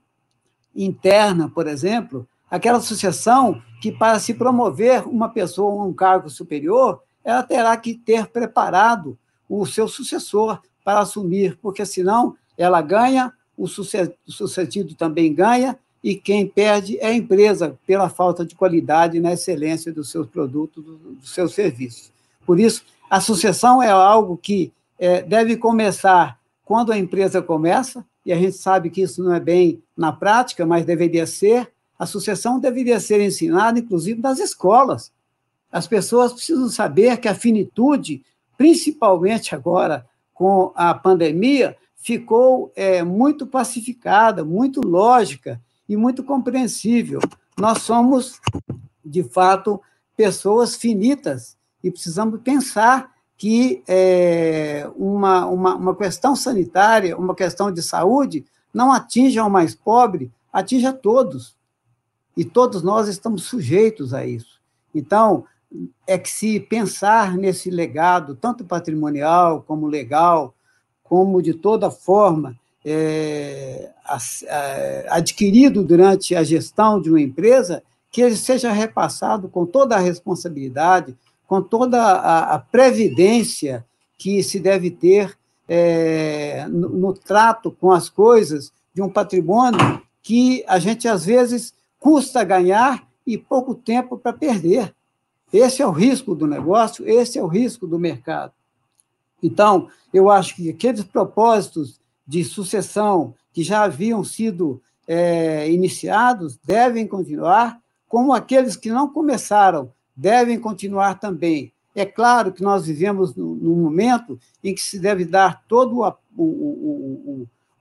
interna, por exemplo, aquela sucessão que, para se promover uma pessoa a um cargo superior, ela terá que ter preparado o seu sucessor para assumir, porque senão ela ganha, o sucedido também ganha, e quem perde é a empresa, pela falta de qualidade na excelência dos seus produtos, dos seus serviços. Por isso, a sucessão é algo que é, deve começar quando a empresa começa, e a gente sabe que isso não é bem na prática, mas deveria ser, a sucessão deveria ser ensinada, inclusive, nas escolas. As pessoas precisam saber que a finitude, principalmente agora com a pandemia, ficou é, muito pacificada, muito lógica e muito compreensível. Nós somos, de fato, pessoas finitas e precisamos pensar que é, uma, uma, uma questão sanitária, uma questão de saúde, não atinge ao mais pobre, atinge a todos. E todos nós estamos sujeitos a isso. Então, é que se pensar nesse legado, tanto patrimonial como legal, como de toda forma é, adquirido durante a gestão de uma empresa, que ele seja repassado com toda a responsabilidade, com toda a, a previdência que se deve ter é, no, no trato com as coisas de um patrimônio que a gente, às vezes, custa ganhar e pouco tempo para perder. Esse é o risco do negócio, esse é o risco do mercado. Então, eu acho que aqueles propósitos de sucessão que já haviam sido é, iniciados devem continuar, como aqueles que não começaram devem continuar também. É claro que nós vivemos num momento em que se deve dar toda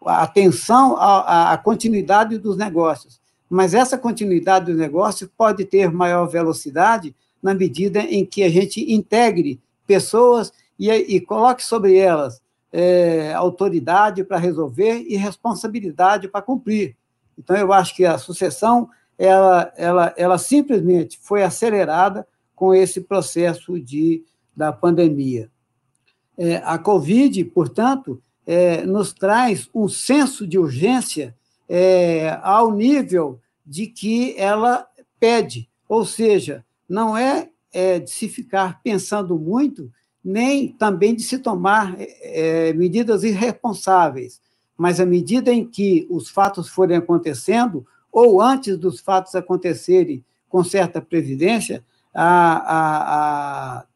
a, atenção à, à continuidade dos negócios mas essa continuidade do negócio pode ter maior velocidade na medida em que a gente integre pessoas e, e coloque sobre elas é, autoridade para resolver e responsabilidade para cumprir. Então, eu acho que a sucessão ela, ela, ela simplesmente foi acelerada com esse processo de, da pandemia. É, a Covid, portanto, é, nos traz um senso de urgência é, ao nível de que ela pede, ou seja, não é, é de se ficar pensando muito, nem também de se tomar é, medidas irresponsáveis, mas à medida em que os fatos forem acontecendo, ou antes dos fatos acontecerem com certa previdência, a, a, a,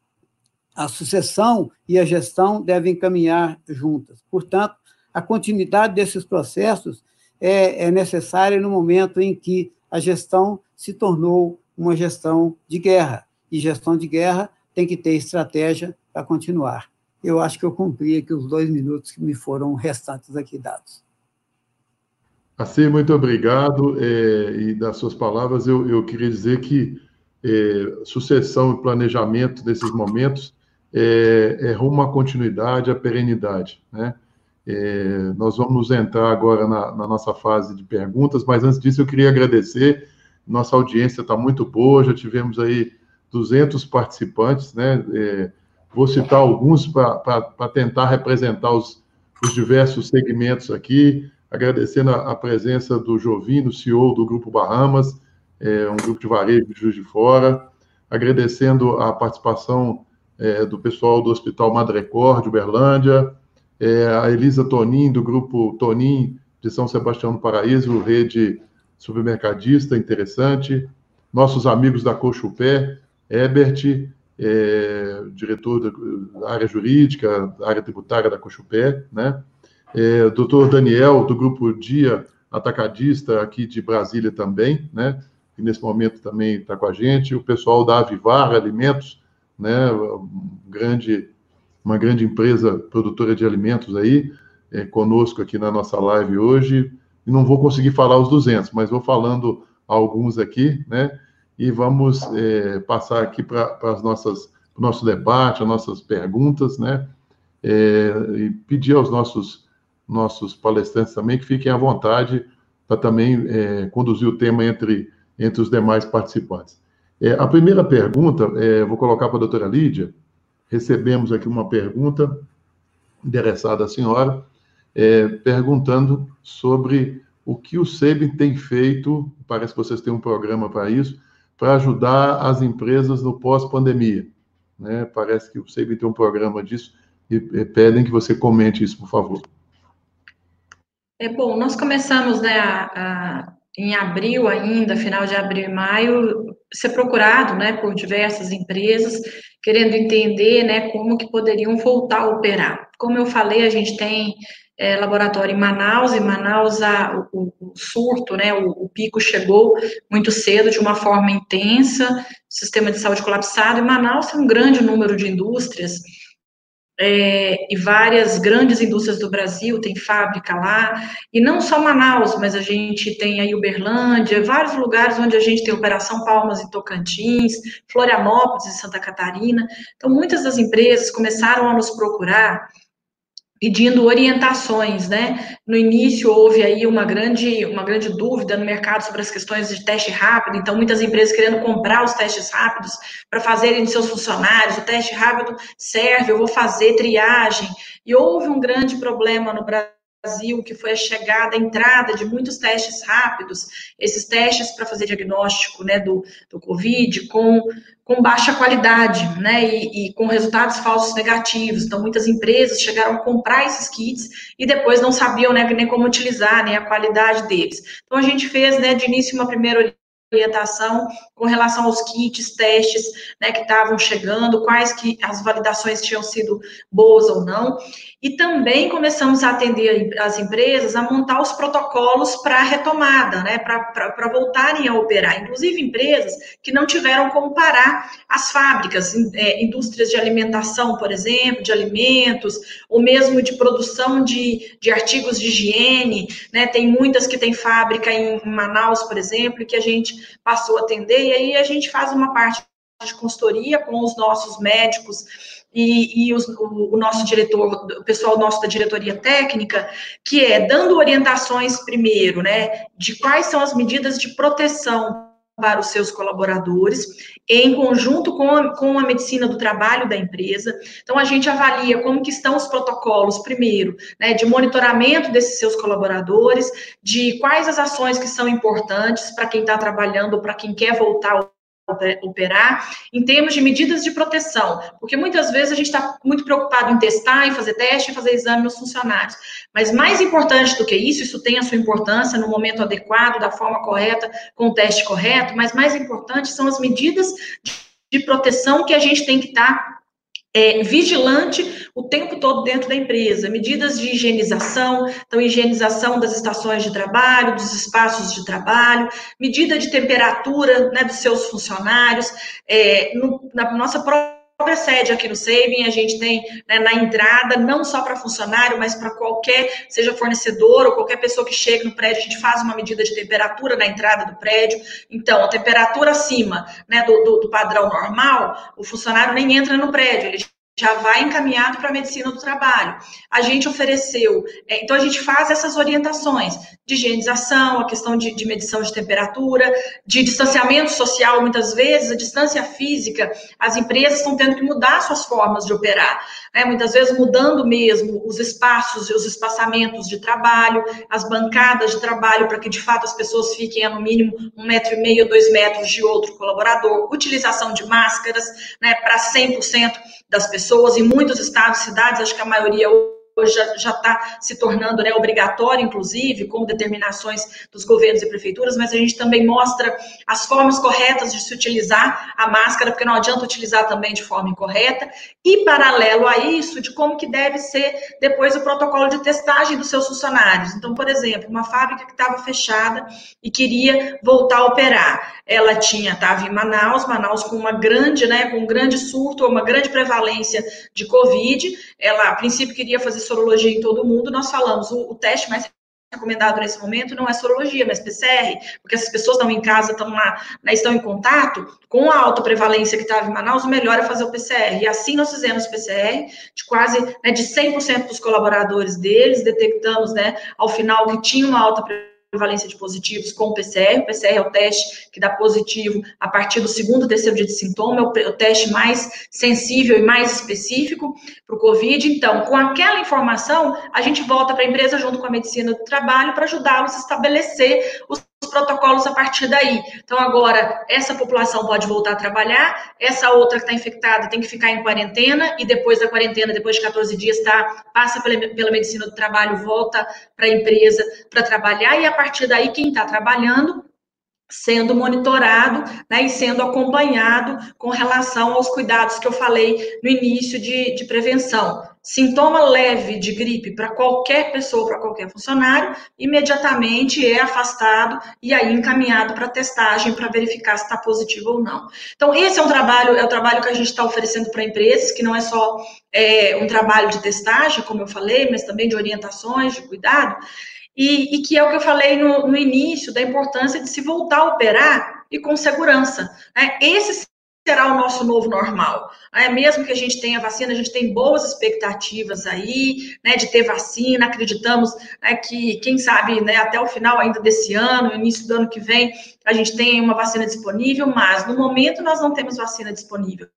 a sucessão e a gestão devem caminhar juntas. Portanto, a continuidade desses processos é, é necessária no momento em que a gestão se tornou uma gestão de guerra. E gestão de guerra tem que ter estratégia para continuar. Eu acho que eu cumpri aqui os dois minutos que me foram restantes aqui dados. Assim, muito obrigado. É, e das suas palavras, eu, eu queria dizer que é, sucessão e planejamento nesses momentos é, é rumo à continuidade, à perenidade. Né? É, nós vamos entrar agora na, na, nossa fase de perguntas, mas antes disso eu queria agradecer. Nossa audiência está muito boa, já tivemos aí 200 participantes, né? É, vou citar alguns para tentar representar os, os, diversos segmentos aqui, agradecendo a, a, presença do Jovino, CEO do Grupo Bahamas, é, um grupo de varejo de Juiz de Fora, agradecendo a participação é, do pessoal do Hospital Madrecor de Uberlândia, é, a Elisa Tonin, do Grupo Tonin de São Sebastião do Paraíso, rede supermercadista interessante, nossos amigos da Cochupé, Ebert, é, diretor da área jurídica, área tributária da Cochupé, né? É, doutor Daniel, do Grupo Dia Atacadista, aqui de Brasília também, né? Que nesse momento também está com a gente, o pessoal da Avivar Alimentos, né? grande, uma grande empresa produtora de alimentos aí, é, conosco aqui na nossa live hoje. E não vou conseguir falar os 200, mas vou falando alguns aqui, né? e vamos é, passar aqui para as nossas o nosso debate, as nossas perguntas, né? É, e pedir aos nossos nossos palestrantes também que fiquem à vontade para também é, conduzir o tema entre entre os demais participantes. É, a primeira pergunta, é, vou colocar para a doutora Lídia. Recebemos aqui uma pergunta endereçada à senhora, é, perguntando sobre o que o SEB tem feito, parece que vocês têm um programa para isso, para ajudar as empresas no pós-pandemia. Né? Parece que o SEIB tem um programa disso e, e pedem que você comente isso, por favor. É bom, nós começamos né, a, a, em abril ainda, final de abril e maio, ser procurado né, por diversas empresas, querendo entender né, como que poderiam voltar a operar. Como eu falei, a gente tem é, laboratório em Manaus, em Manaus a, o, o, surto, né, o, o, pico chegou muito cedo, de uma forma intensa, sistema de saúde colapsado, e Manaus tem um grande número de indústrias, é, e várias grandes indústrias do Brasil, tem fábrica lá, e não só Manaus, mas a gente tem aí Uberlândia, vários lugares onde a gente tem Operação Palmas e Tocantins, Florianópolis e Santa Catarina, então muitas das empresas começaram a nos procurar pedindo orientações, né? No início houve aí uma grande, uma grande dúvida no mercado sobre as questões de teste rápido, então muitas empresas querendo comprar os testes rápidos para fazerem de seus funcionários, o teste rápido serve, eu vou fazer triagem. E houve um grande problema no Brasil Brasil, que foi a chegada, a entrada de muitos testes rápidos, esses testes para fazer diagnóstico né, do, do Covid, com, com baixa qualidade, né, e, e, com resultados falsos negativos. Então, muitas empresas chegaram a comprar esses kits e depois não sabiam né, nem como utilizar, nem a qualidade deles. Então, a gente fez, né, de início, uma primeira orientação com relação aos kits, testes, né, que estavam chegando, quais que as validações tinham sido boas ou não, e também começamos a atender as empresas a montar os protocolos para retomada, né, para voltarem a operar, inclusive empresas que não tiveram como parar as fábricas, é, indústrias de alimentação, por exemplo, de alimentos, ou mesmo de produção de, de artigos de higiene, né, tem muitas que têm fábrica em Manaus, por exemplo, que a passou a atender, e aí a gente faz uma parte de consultoria com os nossos médicos e, e os, o, o, nosso diretor, o pessoal nosso da diretoria técnica, que é dando orientações primeiro, né, de quais são as medidas de proteção para os seus colaboradores, em conjunto com a, com a medicina do trabalho da empresa. Então, a gente avalia como que estão os protocolos, primeiro, né, de monitoramento desses seus colaboradores, de quais as ações que são importantes para quem está trabalhando ou para quem quer voltar operar, em termos de medidas de proteção, porque muitas vezes a gente está muito preocupado em testar, em fazer teste, em fazer exame nos funcionários. Mas mais importante do que isso, isso tem a sua importância no momento adequado, da forma correta, com o teste correto, mas mais importante são as medidas de proteção que a gente tem que estar tá é, vigilante o tempo todo dentro da empresa, medidas de higienização, então higienização das estações de trabalho, dos espaços de trabalho, medida de temperatura né, dos seus funcionários, é, no, na nossa própria sede aqui no Saving, a gente tem né, na entrada, não só para funcionário, mas para qualquer, seja fornecedor ou qualquer pessoa que chegue no prédio, a gente faz uma medida de temperatura na entrada do prédio. Então, a temperatura acima né, do, do, do padrão normal, o funcionário nem entra no prédio, ele já vai encaminhado para a medicina do trabalho. A gente ofereceu, é, então a gente faz essas orientações de higienização, a questão de, de, medição de temperatura, de distanciamento social, muitas vezes, a distância física, as empresas estão tendo que mudar suas formas de operar, né? muitas vezes mudando mesmo os espaços e os espaçamentos de trabalho, as bancadas de trabalho, para que de fato as pessoas fiquem a no mínimo um metro e meio, dois metros de outro colaborador, utilização de máscaras né, para 100% das pessoas, em muitos estados, cidades, acho que a maioria hoje já está se tornando né, obrigatório, inclusive, com determinações dos governos e prefeituras, mas a gente também mostra as formas corretas de se utilizar a máscara, porque não adianta utilizar também de forma incorreta, e paralelo a isso, de como que deve ser depois o protocolo de testagem dos seus funcionários. Então, por exemplo, uma fábrica que estava fechada e queria voltar a operar, ela tinha, estava em Manaus, Manaus com uma grande, né, com um grande surto, uma grande prevalência de Covid, ela a princípio queria fazer sorologia em todo mundo, nós falamos, o, o teste mais recomendado nesse momento não é sorologia, mas PCR, porque essas pessoas estão em casa, estão lá, né, estão em contato com a alta prevalência que estava em Manaus, o melhor é fazer o PCR. E assim nós fizemos o PCR de quase, né, de 100% dos colaboradores deles, detectamos, né, ao final que tinha uma alta prevalência prevalência de positivos com o PCR. O PCR é o teste que dá positivo a partir do segundo, terceiro dia de sintoma, é o teste mais sensível e mais específico para o COVID. Então, com aquela informação, a gente volta para a empresa junto com a medicina do trabalho para ajudá-los a estabelecer os protocolos a partir daí. Então, agora, essa população pode voltar a trabalhar, essa outra que está infectada tem que ficar em quarentena, e depois da quarentena, depois de 14 dias, tá, passa pela, pela medicina do trabalho, volta para a empresa para trabalhar, e a partir daí, quem está trabalhando sendo monitorado né, e sendo acompanhado com relação aos cuidados que eu falei no início de, de prevenção. Sintoma leve de gripe para qualquer pessoa, para qualquer funcionário, imediatamente é afastado e aí encaminhado para testagem para verificar se está positivo ou não. Então, esse é um trabalho, é o trabalho que a gente está oferecendo para empresas, que não é só é, um trabalho de testagem, como eu falei, mas também de orientações, de cuidado, e, e, que é o que eu falei no, no, início, da importância de se voltar a operar e com segurança. Né? Esse será o nosso novo normal. Né? Mesmo que a gente tenha vacina, a gente tem boas expectativas aí, né, de ter vacina, acreditamos né, que, quem sabe, né, até o final ainda desse ano, início do ano que vem, a gente tenha uma vacina disponível, mas no momento nós não temos vacina disponível.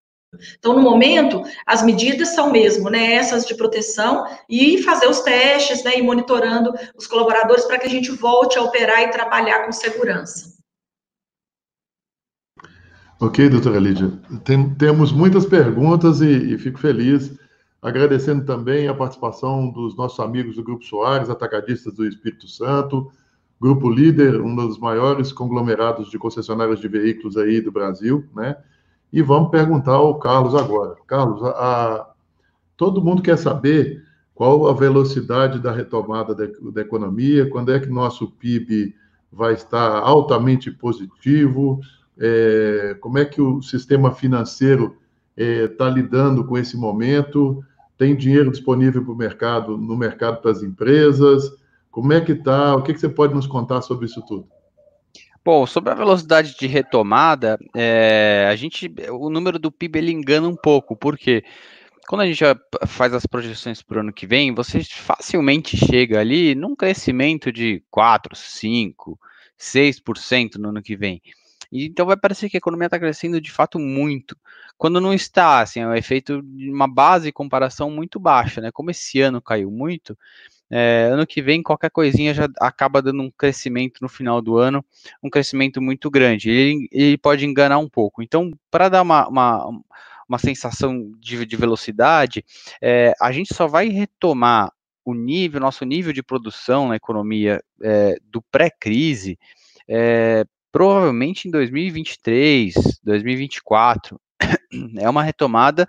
Então, no momento, as medidas são mesmo, né, essas de proteção e fazer os testes, né, e monitorando os colaboradores para que a gente volte a operar e trabalhar com segurança. Ok, doutora Lídia. Tem, temos muitas perguntas e, e, fico feliz, agradecendo também a participação dos nossos amigos do Grupo Soares, atacadistas do Espírito Santo, Grupo Líder, um dos maiores conglomerados de concessionárias de veículos aí do Brasil, né? E vamos perguntar ao Carlos agora. Carlos, a, a, todo mundo quer saber qual a velocidade da retomada da, da economia, quando é que nosso PIB vai estar altamente positivo, é, como é que o sistema financeiro está é, lidando com esse momento, tem dinheiro disponível para o mercado, no mercado para as empresas, como é que está, o que, que você pode nos contar sobre isso tudo? Bom, sobre a velocidade de retomada, é, a gente, o número do PIB ele engana um pouco, porque quando a gente faz as projeções para o ano que vem, você facilmente chega ali num crescimento de 4, 5, 6% no ano que vem. Então vai parecer que a economia está crescendo de fato muito, quando não está, assim, é o efeito de uma base de comparação muito baixa, né? Como esse ano caiu muito, é, ano que vem qualquer coisinha já acaba dando um crescimento no final do ano, um crescimento muito grande. Ele, ele pode enganar um pouco. Então, para dar uma, uma, uma, sensação de, de velocidade, é, a gente só vai retomar o nível, nosso nível de produção na economia é, do pré-crise, é, provavelmente em 2023, 2024. [CLEARS THROAT] É uma retomada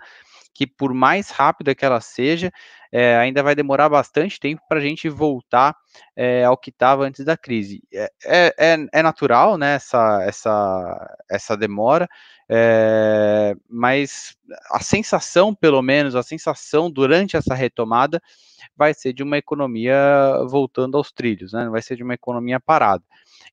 que, por mais rápida que ela seja, é, ainda vai demorar bastante tempo para a gente voltar é, ao que estava antes da crise. É, é, é, natural, né, essa, essa, essa demora, mas a sensação, pelo menos, a sensação durante essa retomada vai ser de uma economia voltando aos trilhos, né, não vai ser de uma economia parada.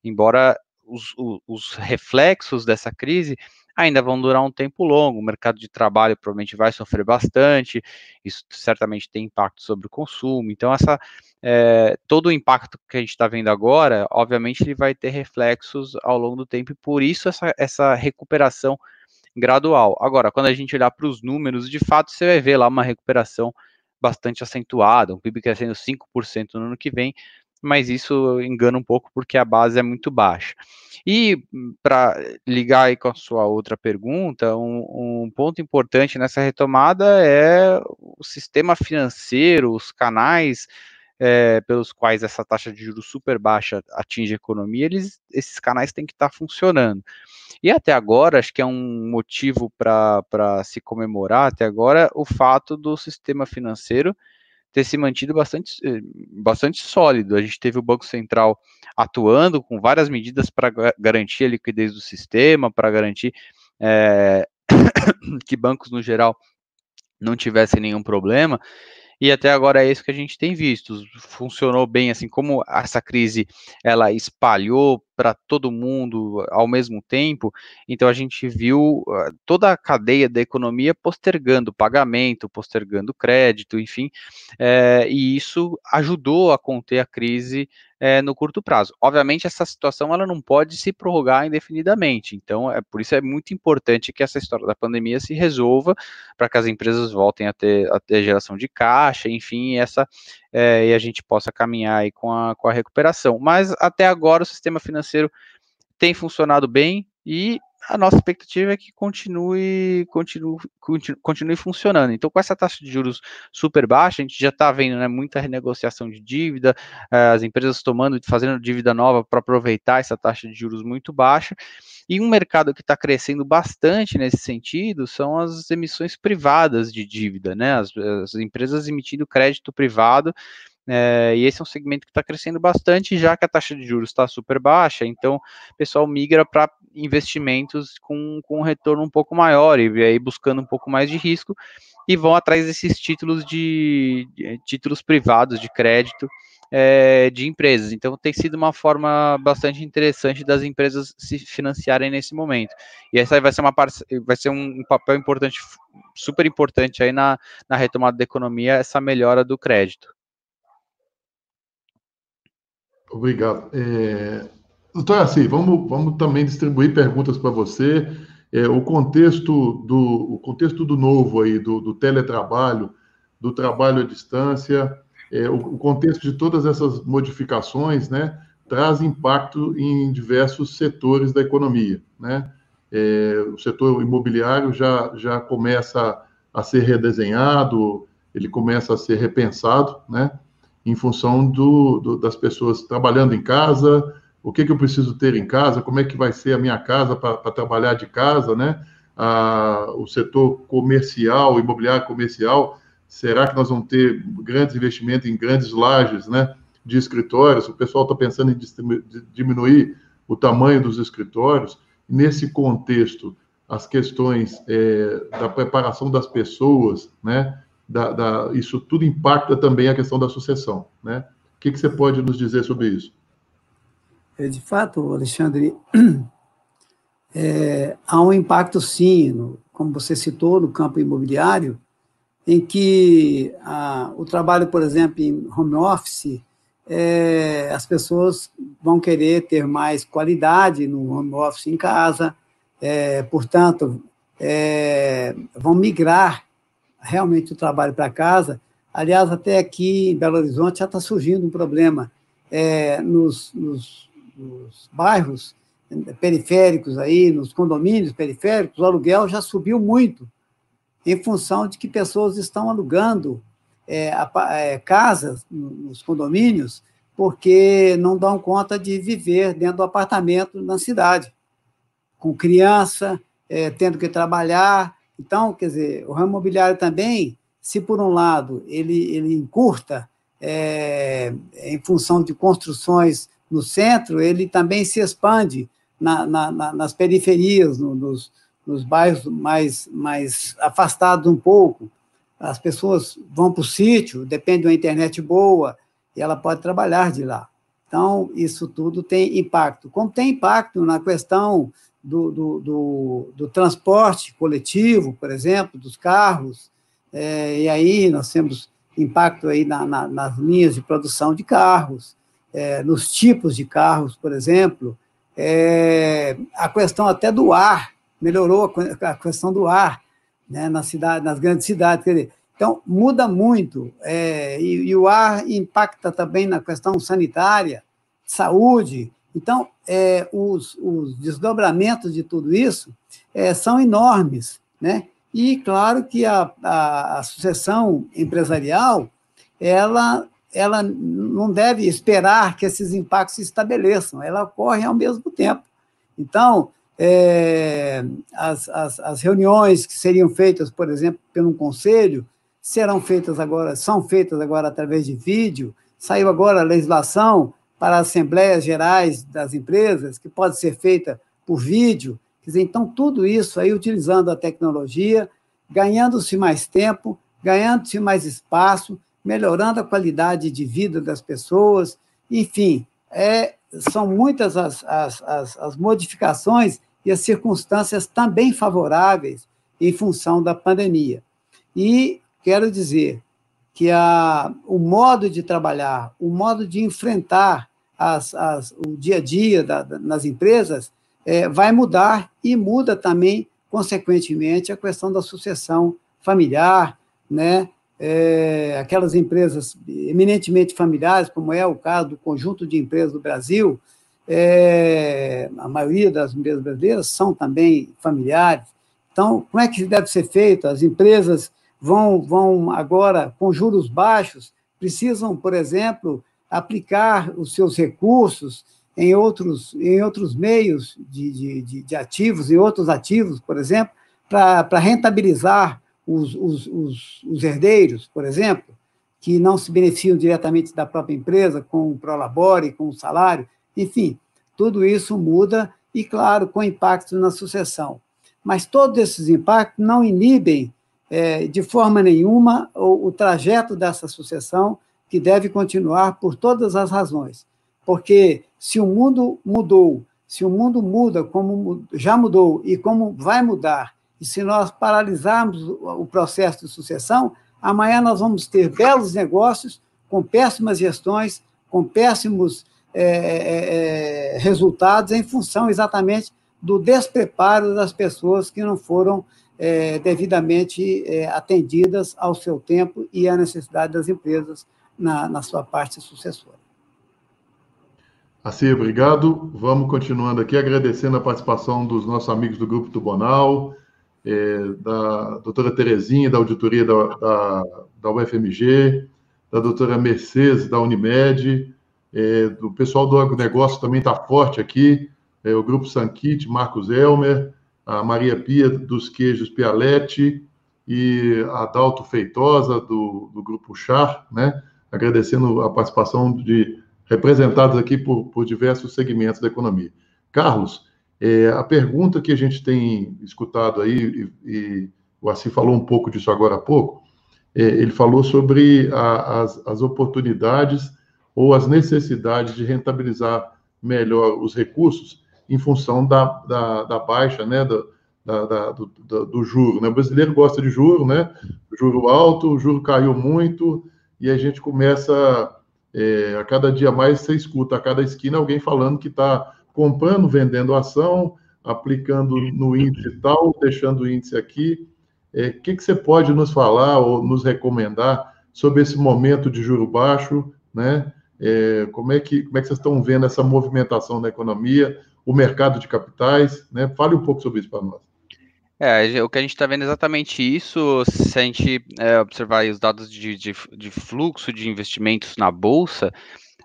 Embora os, os, os reflexos dessa crise ainda vão durar um tempo longo. O mercado de trabalho provavelmente vai sofrer bastante, isso certamente tem impacto sobre o consumo. Então, essa, é, todo o impacto que a gente está vendo agora, obviamente, ele vai ter reflexos ao longo do tempo, e por isso essa, essa recuperação gradual. Agora, quando a gente olhar para os números, de fato, você vai ver lá uma recuperação bastante acentuada, um PIB crescendo 5% no ano que vem, mas isso engana um pouco porque a base é muito baixa. E para ligar aí com a sua outra pergunta, um, um, ponto importante nessa retomada é o sistema financeiro, os canais é, pelos quais essa taxa de juros super baixa atinge a economia, eles, esses canais têm que estar tá funcionando. E até agora, acho que é um motivo para se comemorar, até agora, o fato do sistema financeiro ter se mantido bastante, eh, bastante sólido. A gente teve o Banco Central atuando com várias medidas para garantir a liquidez do sistema, para garantir é, [COUGHS] que bancos, no geral, não tivessem nenhum problema. E até agora é isso que a gente tem visto. Funcionou bem, assim como essa crise ela espalhou para todo mundo ao mesmo tempo, então a gente viu uh, toda a cadeia da economia postergando pagamento, postergando crédito, enfim, é, e isso ajudou a conter a crise é, no curto prazo. Obviamente, essa situação ela não pode se prorrogar indefinidamente, então é por isso é muito importante que essa história da pandemia se resolva para que as empresas voltem a ter, a ter geração de caixa, enfim, essa é, e a gente possa caminhar aí com a, com a recuperação. Mas até agora o sistema financeiro tem funcionado bem e a nossa expectativa é que continue, continue, continue funcionando. Então, com essa taxa de juros super baixa, a gente já está vendo né, muita renegociação de dívida, eh, as empresas tomando, fazendo dívida nova para aproveitar essa taxa de juros muito baixa. E um mercado que está crescendo bastante nesse sentido são as emissões privadas de dívida, né? As, as empresas emitindo crédito privado é, e esse é um segmento que está crescendo bastante, já que a taxa de juros está super baixa, então o pessoal migra para investimentos com, com um retorno um pouco maior e aí buscando um pouco mais de risco e vão atrás desses títulos de, de títulos privados de crédito é, de empresas. Então tem sido uma forma bastante interessante das empresas se financiarem nesse momento. E essa vai ser uma vai ser um, papel importante, super importante aí na, na retomada da economia, essa melhora do crédito. Obrigado. É, doutor Assi, vamos, vamos também distribuir perguntas para você. É, o contexto do o contexto do novo aí, do, do teletrabalho, do trabalho à distância, é, o, o, contexto de todas essas modificações, né, traz impacto em diversos setores da economia, né? É, o setor imobiliário já, já começa a ser redesenhado, ele começa a ser repensado, né? Em função do, do, das pessoas trabalhando em casa, o que, que eu preciso ter em casa, como é que vai ser a minha casa para trabalhar de casa, né? Ah, o setor comercial, imobiliário comercial, será que nós vamos ter grandes investimentos em grandes lajes, né? De escritórios, o pessoal está pensando em diminuir o tamanho dos escritórios. Nesse contexto, as questões é, da preparação das pessoas, né? Da, da, isso tudo impacta também a questão da sucessão. Né? O que, que você pode nos dizer sobre isso? É, de fato, Alexandre, [CLEARS THROAT] é, há um impacto, sim, no, como você citou, no campo imobiliário, em que a, o trabalho, por exemplo, em home office é, as pessoas vão querer ter mais qualidade no home office em casa, é, portanto, é, vão migrar realmente o trabalho para casa. Aliás, até aqui em Belo Horizonte já está surgindo um problema é, nos, nos, nos bairros periféricos aí, nos condomínios periféricos, o aluguel já subiu muito, em função de que pessoas estão alugando é, é, casas nos condomínios porque não dão conta de viver dentro do apartamento na cidade, com criança, é, tendo que trabalhar. Então, quer dizer, o ramo imobiliário também, se por um lado ele, ele encurta é, em função de construções no centro, ele também se expande na, na, nas periferias, no, nos, nos bairros mais, mais afastados um pouco. As pessoas vão para o sítio, depende de uma internet boa, e ela pode trabalhar de lá. Então, isso tudo tem impacto. Como tem impacto na questão do, do, do, do transporte coletivo, por exemplo, dos carros, é, e aí nós temos impacto aí na, na, nas linhas de produção de carros, é, nos tipos de carros, por exemplo, é, a questão até do ar, melhorou a questão do ar né, na cidade, nas grandes cidades. Quer dizer, então, muda muito, é, e, e, o ar impacta também na questão sanitária, saúde. Então, é, os, os, desdobramentos de tudo isso é, são enormes. Né? E, claro, que a, a, a sucessão empresarial ela ela não deve esperar que esses impactos se estabeleçam, ela ocorre ao mesmo tempo. Então, é, as, as, as, reuniões que seriam feitas, por exemplo, pelo conselho, serão feitas agora, são feitas agora através de vídeo, saiu agora a legislação para assembleias gerais das empresas, que pode ser feita por vídeo, Quer dizer, então, tudo isso aí utilizando a tecnologia, ganhando-se mais tempo, ganhando-se mais espaço, melhorando a qualidade de vida das pessoas, enfim, é, são muitas as, as, as, as modificações e as circunstâncias também favoráveis em função da pandemia. E quero dizer que a, o modo de trabalhar, o modo de enfrentar as, as, o dia a dia da, da, nas empresas é, vai mudar e muda também, consequentemente, a questão da sucessão familiar, né? é, aquelas empresas eminentemente familiares, como é o caso do conjunto de empresas do Brasil, é, a maioria das empresas brasileiras são também familiares. Então, como é que deve ser feito? As empresas vão, vão agora, com juros baixos, precisam, por exemplo, aplicar os seus recursos em outros, em outros meios de, de, de ativos, em outros ativos, por exemplo, para rentabilizar os, os, os, os herdeiros, por exemplo, que não se beneficiam diretamente da própria empresa, com o prolabore, com o salário, enfim, tudo isso muda e, claro, com impactos na sucessão. Mas todos esses impactos não inibem é, de forma nenhuma o, o trajeto dessa sucessão, que deve continuar por todas as razões. Porque se o mundo mudou, se o mundo muda como já mudou e como vai mudar, e se nós paralisarmos o processo de sucessão, amanhã nós vamos ter belos negócios com péssimas gestões, com péssimos é, é, é, resultados em função exatamente do despreparo das pessoas que não foram é, devidamente é, atendidas ao seu tempo e à necessidade das empresas na, na sua parte sucessora. Assim, obrigado. Vamos continuando aqui, agradecendo a participação dos nossos amigos do Grupo Tubonal, é, da doutora Terezinha, da auditoria da, da, da, UFMG, da doutora Mercedes, da Unimed, é, do pessoal do agronegócio também está forte aqui, é, o Grupo Sankit, Marcos Elmer, a Maria Pia dos Queijos Pialete e a Dalto Feitosa, do, do Grupo Char, né? Agradecendo a participação de representados aqui por, por diversos segmentos da economia. Carlos, é, a pergunta que a gente tem escutado aí, e, e o Assi falou um pouco disso agora há pouco, é, ele falou sobre a, as, as oportunidades ou as necessidades de rentabilizar melhor os recursos em função da, da, da baixa, né, da, da, do, do, do, juro. Né? O brasileiro gosta de juro, né? juro alto, o juro caiu muito, e a gente começa É, a cada dia mais você escuta a cada esquina alguém falando que está comprando, vendendo ação, aplicando no índice tal, deixando o índice aqui. O é, que, que você pode nos falar ou nos recomendar sobre esse momento de juro baixo, né? É, como, é que, como é que vocês estão vendo essa movimentação na economia, o mercado de capitais, né? Fale um pouco sobre isso para nós. É, o que a gente está vendo é exatamente isso. Se a gente é, observar os dados de, de, de, fluxo de investimentos na bolsa,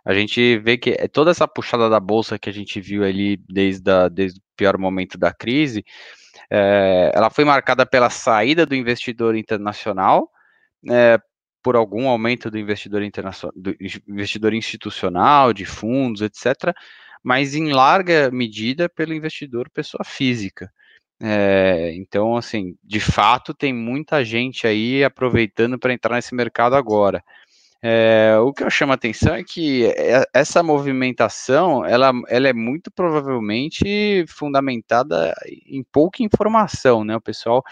a gente vê que é toda essa puxada da bolsa que a gente viu ali desde, a, desde o pior momento da crise, é, ela foi marcada pela saída do investidor internacional, é, por algum aumento do investidor internacional, do investidor institucional, de fundos, etc., mas em larga medida pelo investidor pessoa física. É, então, assim, de fato, tem muita gente aí aproveitando para entrar nesse mercado agora. É, o que eu chamo a atenção é que essa movimentação, ela, ela é muito provavelmente fundamentada em pouca informação, né? O pessoal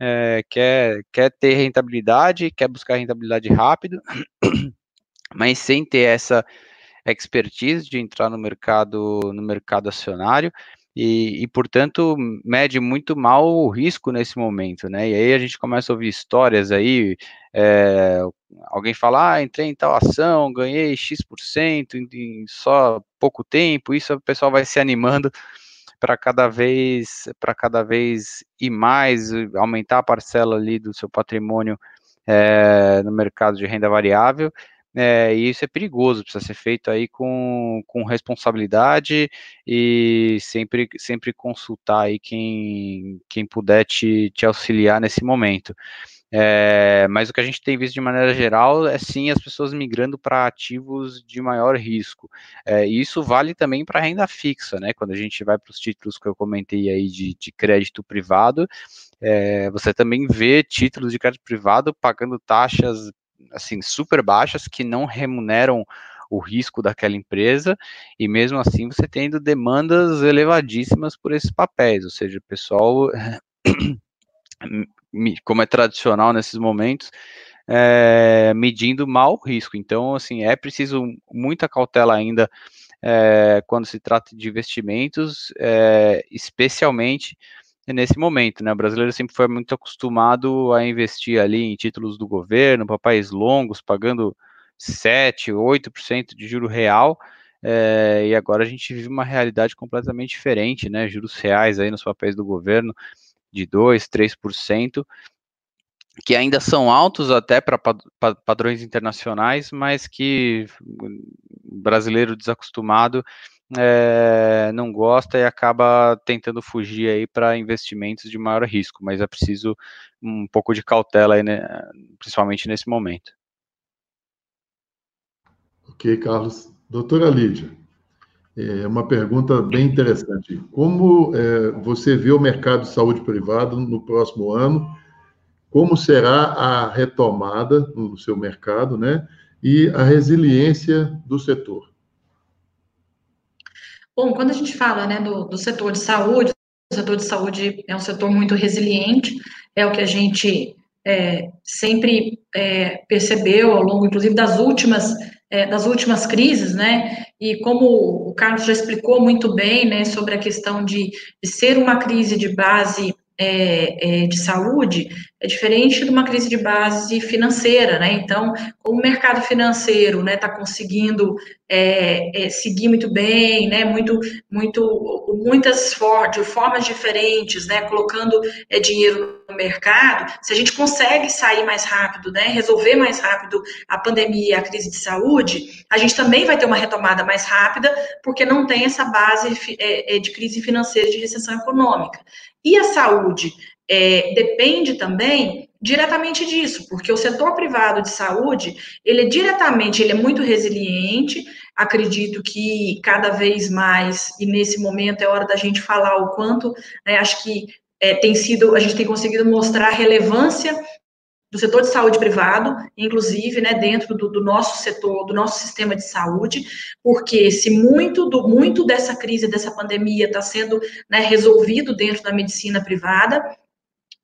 é, quer, quer ter rentabilidade, quer buscar rentabilidade rápido, [CLEARS THROAT] mas sem ter essa expertise de entrar no mercado, no mercado acionário, e, e, portanto, mede muito mal o risco nesse momento, né? E aí a gente começa a ouvir histórias aí, é, alguém fala, ah, entrei em tal ação, ganhei X% em, em só pouco tempo, isso o pessoal vai se animando [LAUGHS] para cada vez, para cada vez ir mais, aumentar a parcela ali do seu patrimônio é, no mercado de renda variável, é, e isso é perigoso, precisa ser feito aí com, com responsabilidade e sempre, sempre consultar aí quem, quem puder te, te auxiliar nesse momento. É, mas o que a gente tem visto de maneira geral é sim as pessoas migrando para ativos de maior risco. É, e isso vale também para renda fixa, né? Quando a gente vai para os títulos que eu comentei aí de, de crédito privado, é, você também vê títulos de crédito privado pagando taxas assim super baixas que não remuneram o risco daquela empresa e mesmo assim você tendo demandas elevadíssimas por esses papéis, ou seja, o pessoal [COUGHS] como é tradicional nesses momentos, é, medindo mal o risco. Então, assim, é preciso muita cautela ainda é, quando se trata de investimentos, é, especialmente nesse momento, né? O brasileiro sempre foi muito acostumado a investir ali em títulos do governo, papéis longos, pagando 7, 8% de juro real, é, e agora a gente vive uma realidade completamente diferente, né? Juros reais aí nos papéis do governo de 2, 3%, que ainda são altos até para padrões internacionais, mas que brasileiro desacostumado é, não gosta e acaba tentando fugir aí para investimentos de maior risco, mas é preciso um pouco de cautela aí, né, principalmente nesse momento. Ok, Carlos. Doutora Lídia, é uma pergunta bem interessante. Como é, você vê o mercado de saúde privado no próximo ano? Como será a retomada no seu mercado, né? E a resiliência do setor? Bom, quando a gente fala né, do, do setor de saúde, o setor de saúde é um setor muito resiliente, é o que a gente é, sempre é, percebeu ao longo, inclusive, das últimas, é, das últimas crises, né? E como o Carlos já explicou muito bem, né, sobre a questão de, de ser uma crise de base é, é, de saúde é diferente de uma crise de base financeira, né? Então, como o mercado financeiro, né, está conseguindo é, é, seguir muito bem, né, muito, muito, muitas for de formas diferentes, né, colocando é, dinheiro no mercado, se a gente consegue sair mais rápido, né, resolver mais rápido a pandemia, a crise de saúde, a gente também vai ter uma retomada mais rápida, porque não tem essa base é, de crise financeira, de recessão econômica. E a saúde é, depende também diretamente disso, porque o setor privado de saúde, ele é diretamente, ele é muito resiliente, acredito que cada vez mais, e nesse momento é hora da gente falar o quanto, né, acho que é, tem sido, a gente tem conseguido mostrar a relevância do setor de saúde privado, inclusive, né, dentro do, do, nosso setor, do nosso sistema de saúde, porque se muito do muito dessa crise, dessa pandemia está sendo né, resolvido dentro da medicina privada,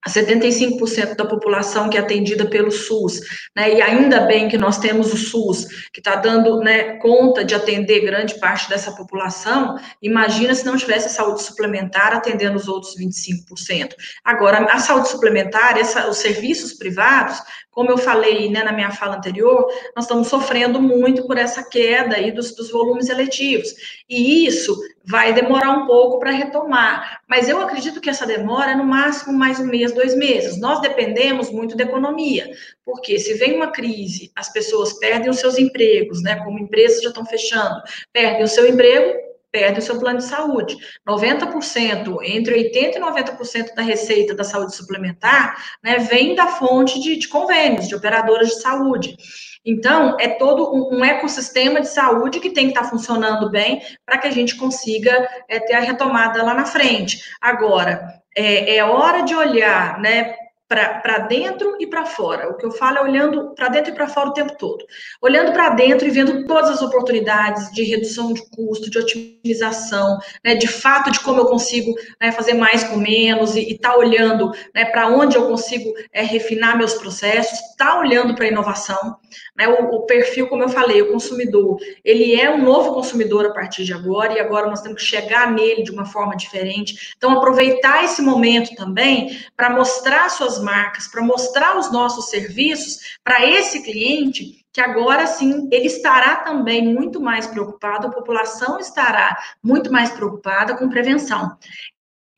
75% da população que é atendida pelo SUS, né, e ainda bem que nós temos o SUS, que está dando né, conta de atender grande parte dessa população, imagina se não tivesse a saúde suplementar atendendo os outros 25%. Agora, a saúde suplementar, essa, os serviços privados, como eu falei né, na minha fala anterior, nós estamos sofrendo muito por essa queda aí dos, dos volumes eletivos. E isso vai demorar um pouco para retomar. Mas eu acredito que essa demora é no máximo mais um mês, dois meses. Nós dependemos muito da economia, porque se vem uma crise, as pessoas perdem os seus empregos, né? Como empresas já estão fechando, perdem o seu emprego, perde o seu plano de saúde. 90%, entre 80% e 90% da receita da saúde suplementar, né, vem da fonte de, de convênios, de operadoras de saúde. Então, é todo um, um, ecossistema de saúde que tem que estar funcionando bem para que a gente consiga é, ter a retomada lá na frente. Agora, é, é hora de olhar, né, para dentro e para fora. O que eu falo é olhando para dentro e para fora o tempo todo. Olhando para dentro e vendo todas as oportunidades de redução de custo, de otimização, né, de fato de como eu consigo né, fazer mais com menos e estar tá olhando né, para onde eu consigo é, refinar meus processos, tá olhando para a inovação. Né, o, o, perfil, como eu falei, o consumidor, ele é um novo consumidor a partir de agora e agora nós temos que chegar nele de uma forma diferente. Então, aproveitar esse momento também para mostrar suas marcas, para mostrar os nossos serviços para esse cliente, que agora sim ele estará também muito mais preocupado, a população estará muito mais preocupada com prevenção.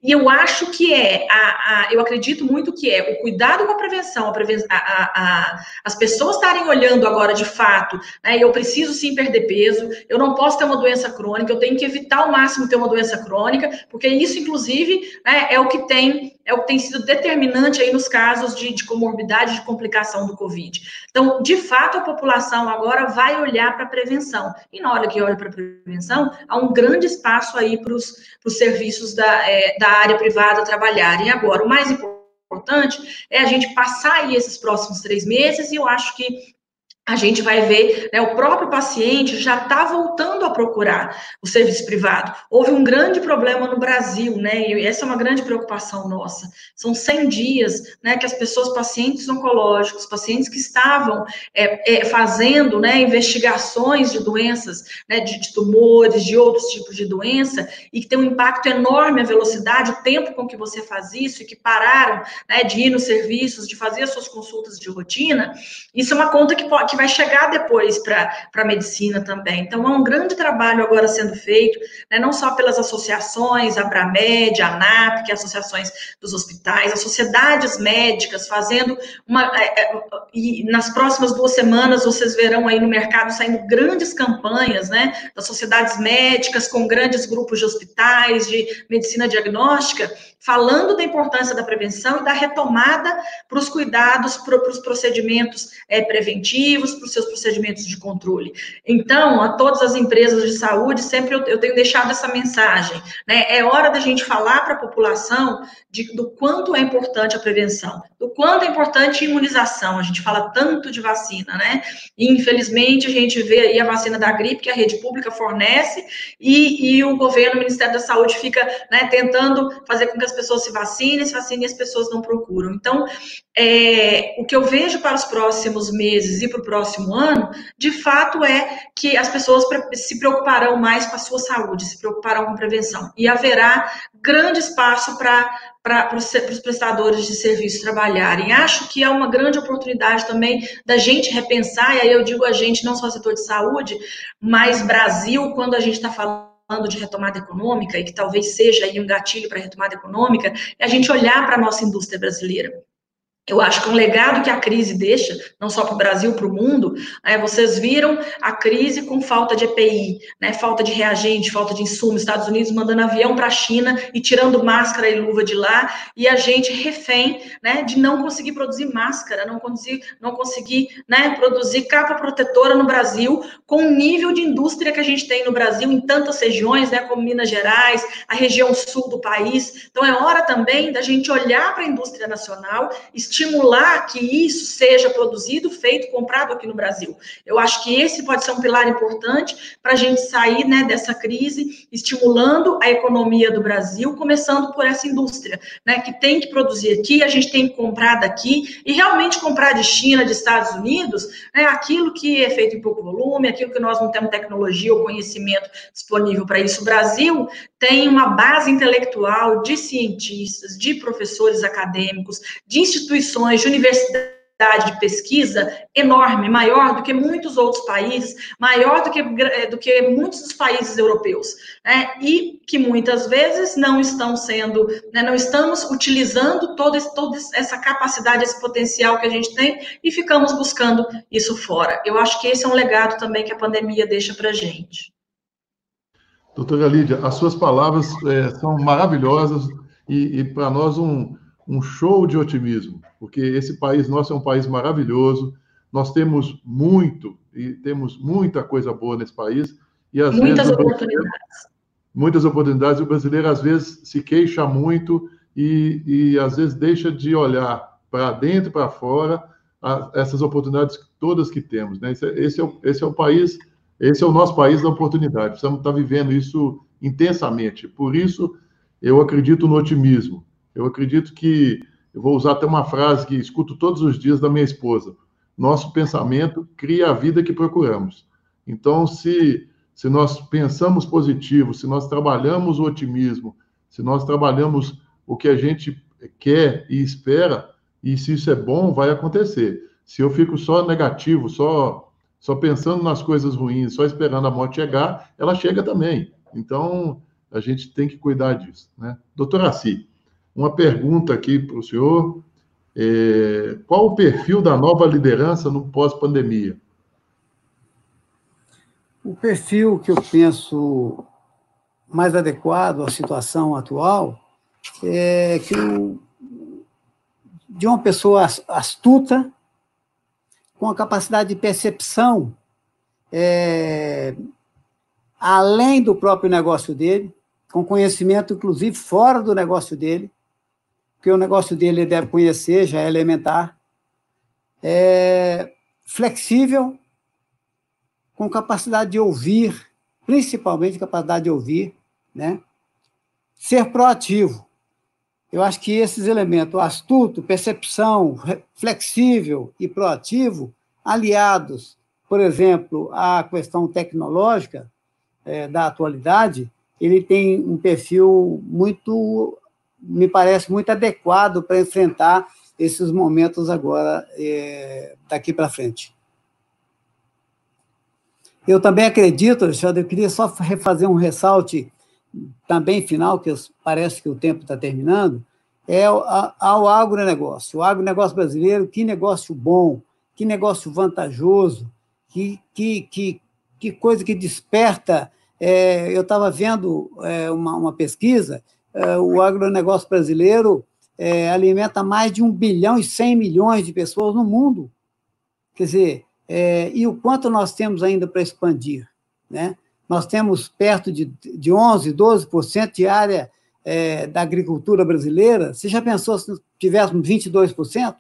E eu acho que é, a, a, eu acredito muito que é o cuidado com a prevenção, a preven a, as pessoas estarem olhando agora de fato, né, eu preciso sim perder peso, eu não posso ter uma doença crônica, eu tenho que evitar ao máximo ter uma doença crônica, porque isso, inclusive, né, é o que tem é o que tem sido determinante aí nos casos de, de comorbidade, de complicação do Covid. Então, de fato, a população agora vai olhar para a prevenção. E na hora que olha para a prevenção, há um grande espaço aí para os serviços da, é, da área privada trabalharem. Agora, o mais importante é a gente passar aí esses próximos três meses, e eu acho que a gente vai ver, né, o próprio paciente já está voltando a procurar o serviço privado. Houve um grande problema no Brasil, né, e essa é uma grande preocupação nossa. São 100 dias, né, que as pessoas, pacientes oncológicos, pacientes que estavam é, é, fazendo, né, investigações de doenças, né, de, de, tumores, de outros tipos de doença, e que tem um impacto enorme a velocidade, o tempo com que você faz isso, e que pararam, né, de ir nos serviços, de fazer as suas consultas de rotina, isso é uma conta que pode que vai chegar depois para a medicina também. Então, há um grande trabalho agora sendo feito, né, não só pelas associações, a Abramed, a ANAP, que é associações dos hospitais, as sociedades médicas, fazendo uma. É, é, e nas próximas duas semanas vocês verão aí no mercado saindo grandes campanhas, né, das sociedades médicas, com grandes grupos de hospitais, de medicina diagnóstica, falando da importância da prevenção e da retomada para os cuidados, para os procedimentos é, preventivos, para os seus procedimentos de controle. Então, a todas as empresas de saúde, sempre eu, eu tenho deixado essa mensagem, né? É hora da gente falar para a população de, do quanto é importante a prevenção, do quanto é importante a imunização. A gente fala tanto de vacina, né? E, infelizmente, a gente vê aí a vacina da gripe que a rede pública fornece e, e o governo, o Ministério da Saúde, fica né, tentando fazer com que as pessoas se vacinem, se vacinem e as pessoas não procuram. Então, é, o que eu vejo para os próximos meses e para o próximo ano, de fato, é que as pessoas se preocuparão mais com a sua saúde, se preocuparão com prevenção. E haverá grande espaço para para os prestadores de serviço trabalharem. Acho que é uma grande oportunidade também da gente repensar, e aí eu digo a gente, não só setor de saúde, mas Brasil, quando a gente está falando de retomada econômica e que talvez seja um gatilho para retomada econômica, é a gente olhar para a nossa indústria brasileira. Eu acho que um legado que a crise deixa, não só para o Brasil, para o mundo, é, vocês viram a crise com falta de EPI, né, falta de reagente, falta de insumo, Estados Unidos mandando avião para a China e tirando máscara e luva de lá, e a gente refém né, de não conseguir produzir máscara, não conseguir, não conseguir né, produzir capa protetora no Brasil, com o nível de indústria que a gente tem no Brasil, em tantas regiões, né, como Minas Gerais, a região sul do país. Então, é hora também da gente olhar para a indústria nacional, estimular que isso seja produzido, feito, comprado aqui no Brasil. Eu acho que esse pode ser um pilar importante para a gente sair né, dessa crise, estimulando a economia do Brasil, começando por essa indústria, né, que tem que produzir aqui, a gente tem que comprar daqui e realmente comprar de China, de Estados Unidos, né, aquilo que é feito em pouco volume, aquilo que nós não temos tecnologia ou conhecimento disponível para isso. O Brasil tem uma base intelectual de cientistas, de professores acadêmicos, de instituições, de universidades de pesquisa enorme, maior do que muitos outros países, maior do que, do que muitos dos países europeus, né? e que muitas vezes não estão sendo, né, não estamos utilizando toda, toda essa capacidade, esse potencial que a gente tem e ficamos buscando isso fora. Eu acho que esse é um legado também que a pandemia deixa para a gente. Doutora Lídia, as suas palavras é, são maravilhosas e, e para nós um, um show de otimismo, porque esse país nosso é um país maravilhoso, nós temos muito e temos muita coisa boa nesse país e às muitas vezes oportunidades. Muitas oportunidades. O brasileiro às vezes se queixa muito e, e às vezes deixa de olhar para dentro e para fora a, essas oportunidades todas que temos. Né? Esse, é, esse, é o, esse é o país esse é o nosso país da oportunidade. Precisamos estar vivendo isso intensamente. Por isso, eu acredito no otimismo. Eu acredito que, eu vou usar até uma frase que escuto todos os dias da minha esposa: nosso pensamento cria a vida que procuramos. Então, se, se nós pensamos positivo, se nós trabalhamos o otimismo, se nós trabalhamos o que a gente quer e espera, e se isso é bom, vai acontecer. Se eu fico só negativo, só só pensando nas coisas ruins, só esperando a morte chegar, ela chega também. Então, a gente tem que cuidar disso. Né? Doutor Assi, uma pergunta aqui para o senhor. É, qual o perfil da nova liderança no pós-pandemia? O perfil que eu penso mais adequado à situação atual é que de uma pessoa astuta, com a capacidade de percepção é, além do próprio negócio dele, com conhecimento, inclusive, fora do negócio dele, porque o negócio dele ele deve conhecer, já é elementar, é, flexível, com capacidade de ouvir, principalmente capacidade de ouvir, né? ser proativo, eu acho que esses elementos, astuto, percepção, flexível e proativo, aliados, por exemplo, à questão tecnológica é, da atualidade, ele tem um perfil muito, me parece, muito adequado para enfrentar esses momentos agora, é, daqui para frente. Eu também acredito, Alexandre, eu queria só refazer um ressalte também final, que parece que o tempo está terminando, é ao agronegócio. O agronegócio brasileiro, que negócio bom, que negócio vantajoso, que, que, que, que coisa que desperta. É, eu estava vendo é, uma, uma pesquisa, o agronegócio brasileiro é, alimenta mais de 1 bilhão e 100 milhões de pessoas no mundo. Quer dizer, é, e o quanto nós temos ainda para expandir? Né? nós temos perto de, de 11%, 12% de área é, da agricultura brasileira. Você já pensou se tivéssemos 22%?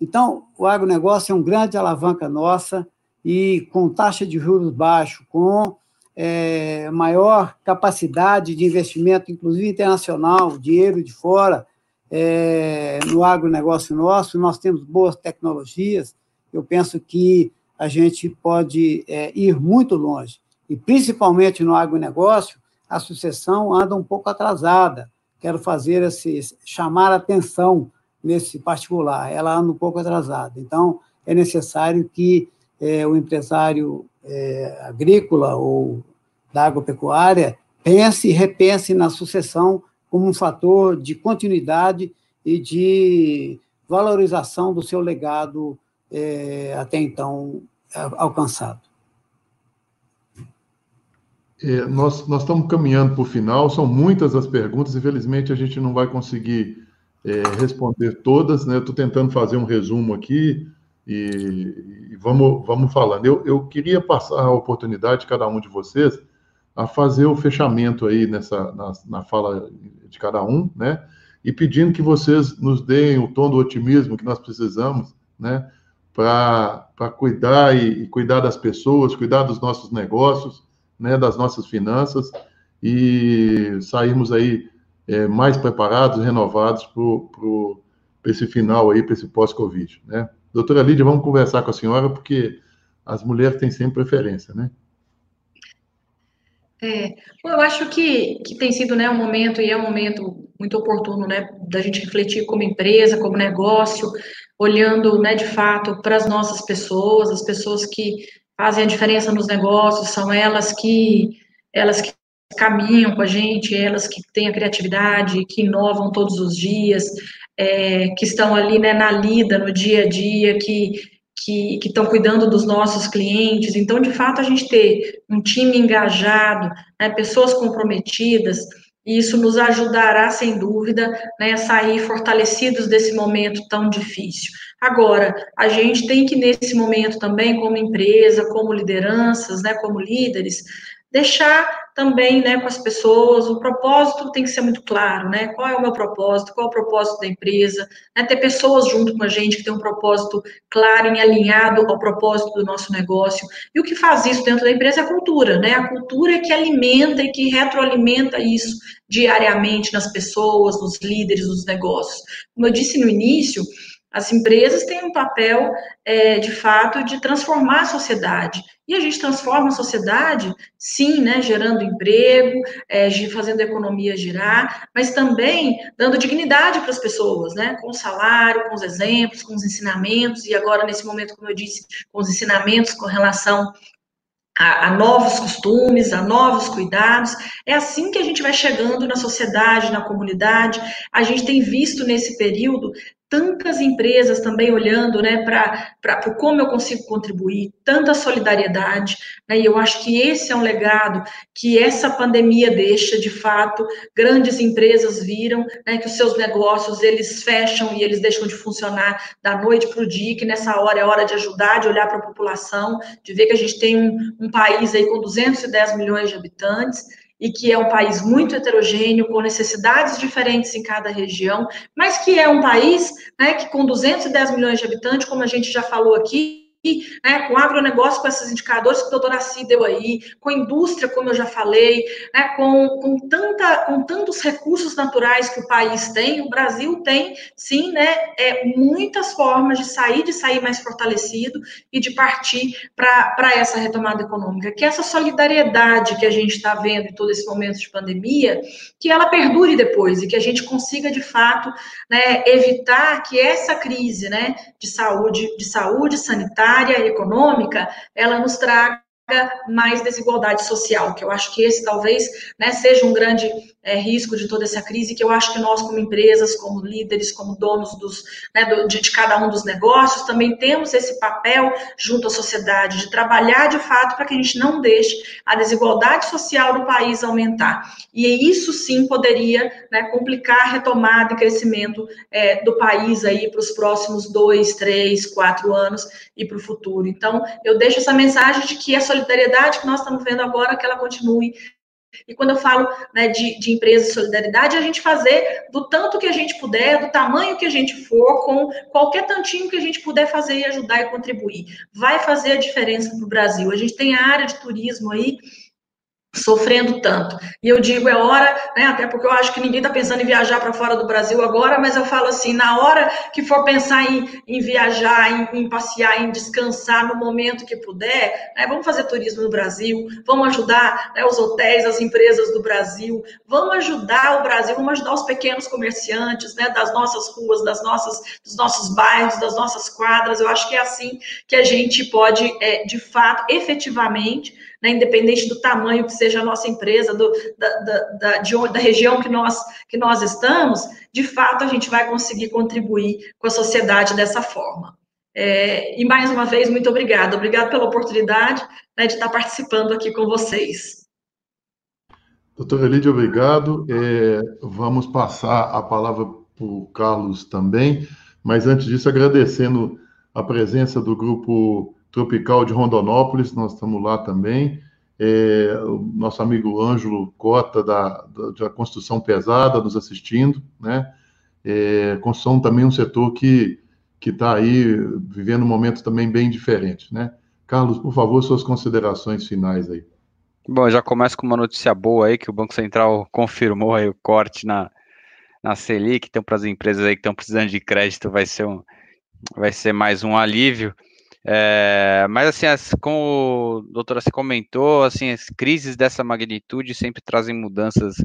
Então, o agronegócio é um grande alavanca nossa e com taxa de juros baixo, com é, maior capacidade de investimento, inclusive internacional, dinheiro de fora, é, no agronegócio nosso, nós temos boas tecnologias. Eu penso que a gente pode é, ir muito longe e principalmente no agronegócio, a sucessão anda um pouco atrasada. Quero fazer esse chamar atenção nesse particular. Ela anda um pouco atrasada. Então, é necessário que é, o empresário é, agrícola ou da agropecuária pense e repense na sucessão como um fator de continuidade e de valorização do seu legado é, até então alcançado. É, nós, nós estamos caminhando para o final, são muitas as perguntas, infelizmente a gente não vai conseguir é, responder todas, né? Estou tentando fazer um resumo aqui e, e, vamos, vamos falando. Eu, eu queria passar a oportunidade de cada um de vocês a fazer o fechamento aí nessa, na, na fala de cada um, né? e pedindo que vocês nos deem o tom do otimismo que nós precisamos, né, para cuidar e, e, cuidar das pessoas, cuidar dos nossos negócios, né, das nossas finanças e sairmos aí é, mais preparados, renovados para esse final aí, para esse pós-Covid, né? Doutora Lídia, vamos conversar com a senhora, porque as mulheres têm sempre preferência, né? É, eu acho que, que tem sido né, um momento, e é um momento muito oportuno, né, da gente refletir como empresa, como negócio, olhando, né, de fato, para as nossas pessoas, as pessoas que fazem a diferença nos negócios, são elas que, elas que caminham com a gente, elas que têm a criatividade, que inovam todos os dias, é, que estão ali, né, na lida, no dia a dia, que que estão cuidando dos nossos clientes. Então, de fato, a gente ter um time engajado, né, pessoas comprometidas, isso nos ajudará, sem dúvida, né, a sair fortalecidos desse momento tão difícil. Agora, a gente tem que, nesse momento também, como empresa, como lideranças, né, como líderes, deixar também, né, com as pessoas, o propósito tem que ser muito claro, né, qual é o meu propósito, qual é o propósito da empresa, né, ter pessoas junto com a gente que tem um propósito claro e alinhado ao propósito do nosso negócio, e o que faz isso dentro da empresa é a cultura, né, a cultura é que alimenta e que retroalimenta isso diariamente nas pessoas, nos líderes, nos negócios. Como eu disse no início, as empresas têm um papel, é, de fato, de transformar a sociedade. E a gente transforma a sociedade, sim, né, gerando emprego, é, fazendo a economia girar, mas também dando dignidade para as pessoas, né, com o salário, com os exemplos, com os ensinamentos, e agora, nesse momento, como eu disse, com os ensinamentos com relação a, a, novos costumes, a novos cuidados. É assim que a gente vai chegando na sociedade, na comunidade. A gente tem visto nesse período tantas empresas também olhando né, para como eu consigo contribuir, tanta solidariedade, né, e eu acho que esse é um legado que essa pandemia deixa, de fato, grandes empresas viram né, que os seus negócios, eles fecham e eles deixam de funcionar da noite para o dia, que nessa hora é hora de ajudar, de olhar para a população, de ver que a gente tem um, um país aí com 210 milhões de habitantes, e que é um país muito heterogêneo, com necessidades diferentes em cada região, mas que é um país né, que com 210 milhões de habitantes, como a gente já falou aqui, né, com agronegócio, com esses indicadores que a doutora Cí deu aí, com indústria, como eu já falei, né, com, com, tanta, com tantos recursos naturais que o país tem, o Brasil tem, sim, né, é, muitas formas de sair, de sair mais fortalecido e de partir para essa retomada econômica. Que essa solidariedade que a gente está vendo em todo esse momento de pandemia, que ela perdure depois e que a gente consiga, de fato, né, evitar que essa crise né, de saúde, de saúde sanitária, área econômica, ela nos traga mais desigualdade social, que eu acho que esse talvez né, seja um grande é, risco de toda essa crise, que eu acho que nós, como empresas, como líderes, como donos dos, né, do, de, de, cada um dos negócios, também temos esse papel junto à sociedade, de trabalhar de fato para que a gente não deixe a desigualdade social do país aumentar. E isso sim poderia né, complicar a retomada e crescimento é, do país aí para os próximos dois, três, quatro anos e para o futuro. Então, eu deixo essa mensagem de que a solidariedade que nós estamos vendo agora, que ela continue e quando eu falo né, de, de empresa e solidariedade, é a gente fazer do tanto que a gente puder, do tamanho que a gente for, com qualquer tantinho que a gente puder fazer e ajudar e contribuir. Vai fazer a diferença para o Brasil. A gente tem a área de turismo aí sofrendo tanto. E eu digo, é hora, né, até porque eu acho que ninguém está pensando em viajar para fora do Brasil agora, mas eu falo assim, na hora que for pensar em, em viajar, em, em, passear, em descansar no momento que puder, né, vamos fazer turismo no Brasil, vamos ajudar né, os hotéis, as empresas do Brasil, vamos ajudar o Brasil, vamos ajudar os pequenos comerciantes, né, das nossas ruas, das nossas, dos nossos bairros, das nossas quadras, eu acho que é assim que a gente pode, é, de fato, efetivamente, né, independente do tamanho que seja a nossa empresa, do, da, da, da, de, da região que nós, que nós estamos, de fato a gente vai conseguir contribuir com a sociedade dessa forma. É, e mais uma vez, muito obrigada. Obrigada pela oportunidade né, de estar participando aqui com vocês. Doutora Lídia, obrigado. É, vamos passar a palavra para o Carlos também, mas antes disso, agradecendo a presença do grupo Tropical de Rondonópolis, nós estamos lá também. É, o nosso amigo Ângelo Cota, da, da, Construção Pesada, nos assistindo, né? É, construção também é um setor que que está aí vivendo um momento também bem diferente, né? Carlos, por favor, suas considerações finais aí. Bom, já começo com uma notícia boa aí, que o Banco Central confirmou aí o corte na, na Selic, então para as empresas aí que estão precisando de crédito vai ser, um, vai ser mais um alívio. É, mas assim, as, como o doutor você comentou, assim, as crises dessa magnitude sempre trazem mudanças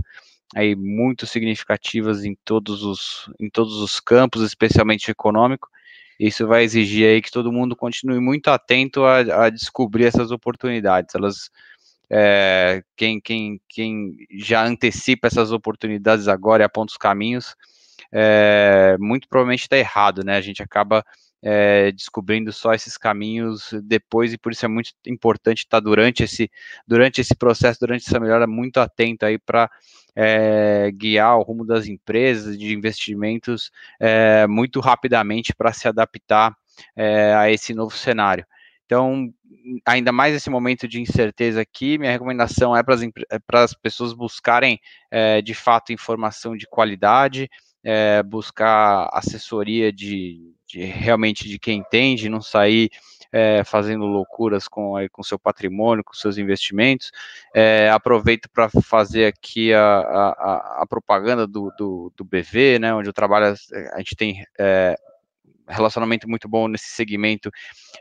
aí muito significativas em todos os, em todos os campos, especialmente econômico. Isso vai exigir aí que todo mundo continue muito atento a, a descobrir essas oportunidades. Elas, é, quem, quem, quem já antecipa essas oportunidades agora e aponta os caminhos, é, muito provavelmente está errado, né? A gente acaba é, descobrindo só esses caminhos depois e por isso é muito importante estar durante esse durante esse processo, durante essa melhora, muito atento aí para é, guiar o rumo das empresas de investimentos é, muito rapidamente para se adaptar é, a esse novo cenário. Então, ainda mais esse momento de incerteza aqui, minha recomendação é para as pessoas buscarem é, de fato informação de qualidade, é, buscar assessoria de, de, realmente de quem entende, não sair é, fazendo loucuras com com seu patrimônio, com seus investimentos. É, aproveito para fazer aqui a, a, a propaganda do, do, do, BV, né, onde eu trabalho, a gente tem é, relacionamento muito bom nesse segmento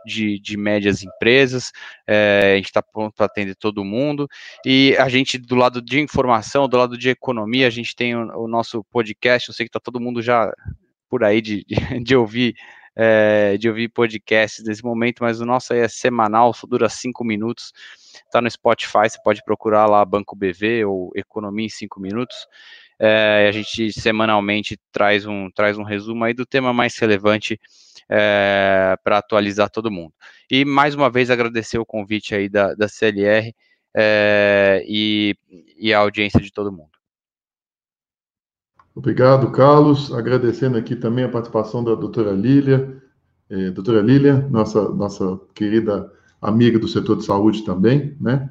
de, de médias empresas, é, a gente está pronto para atender todo mundo, e a gente, do lado de informação, do lado de economia, a gente tem o, o nosso podcast, eu sei que está todo mundo já por aí de, de, [LAUGHS] de ouvir é, de ouvir podcasts nesse momento, mas o nosso aí é semanal, só dura cinco minutos, está no Spotify, você pode procurar lá Banco BV ou Economia em cinco minutos, é, a gente semanalmente traz um, traz um resumo aí do tema mais relevante é, para atualizar todo mundo. E mais uma vez agradecer o convite aí da, da CLR e, e a audiência de todo mundo. Obrigado, Carlos. Agradecendo aqui também a participação da doutora Lília, é, doutora Lília, nossa, nossa querida amiga do setor de saúde também, né?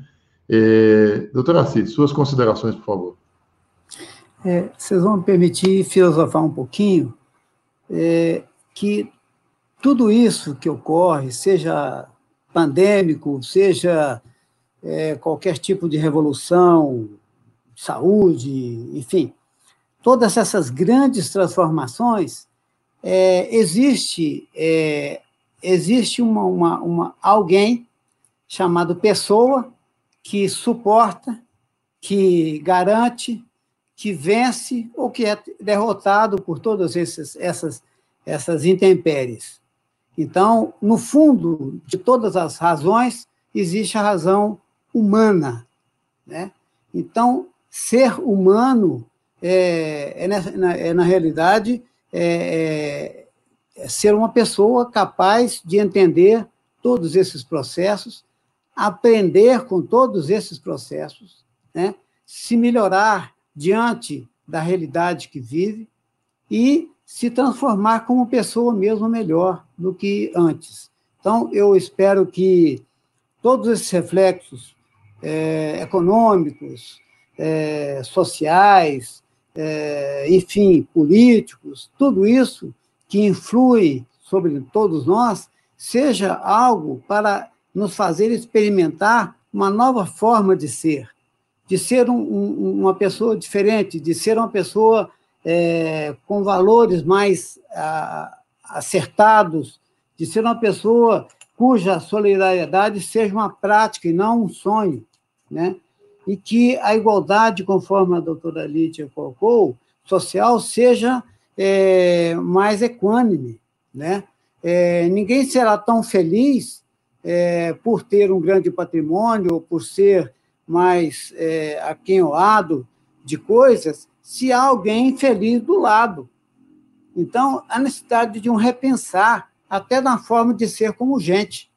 É, doutora Cid, suas considerações, por favor. É, vocês vão me permitir filosofar um pouquinho é, que tudo isso que ocorre, seja pandêmico, seja é, qualquer tipo de revolução, saúde, enfim, todas essas grandes transformações, é, existe é, existe uma, uma, uma, alguém chamado pessoa que suporta, que garante, que vence ou que é derrotado por todas essas, essas, essas intempéries. Então, no fundo de todas as razões, existe a razão humana. Né? Então, ser humano é, é, na, é na, realidade, é, é, é ser uma pessoa capaz de entender todos esses processos, aprender com todos esses processos, né? se melhorar diante da realidade que vive e se transformar como pessoa mesmo melhor do que antes. Então, eu espero que todos esses reflexos é, econômicos, é, sociais, é, enfim, políticos, tudo isso que influi sobre todos nós, seja algo para nos fazer experimentar uma nova forma de ser, de ser um, um, uma pessoa diferente, de ser uma pessoa é, com valores mais a, acertados, de ser uma pessoa cuja solidariedade seja uma prática e não um sonho, né? E que a igualdade, conforme a doutora Lídia colocou, social, seja é, mais equânime, né? É, ninguém será tão feliz é, por ter um grande patrimônio ou por ser mais é, aquenhoado de coisas, se há alguém feliz do lado. Então, a necessidade de um repensar até na forma de ser como gente.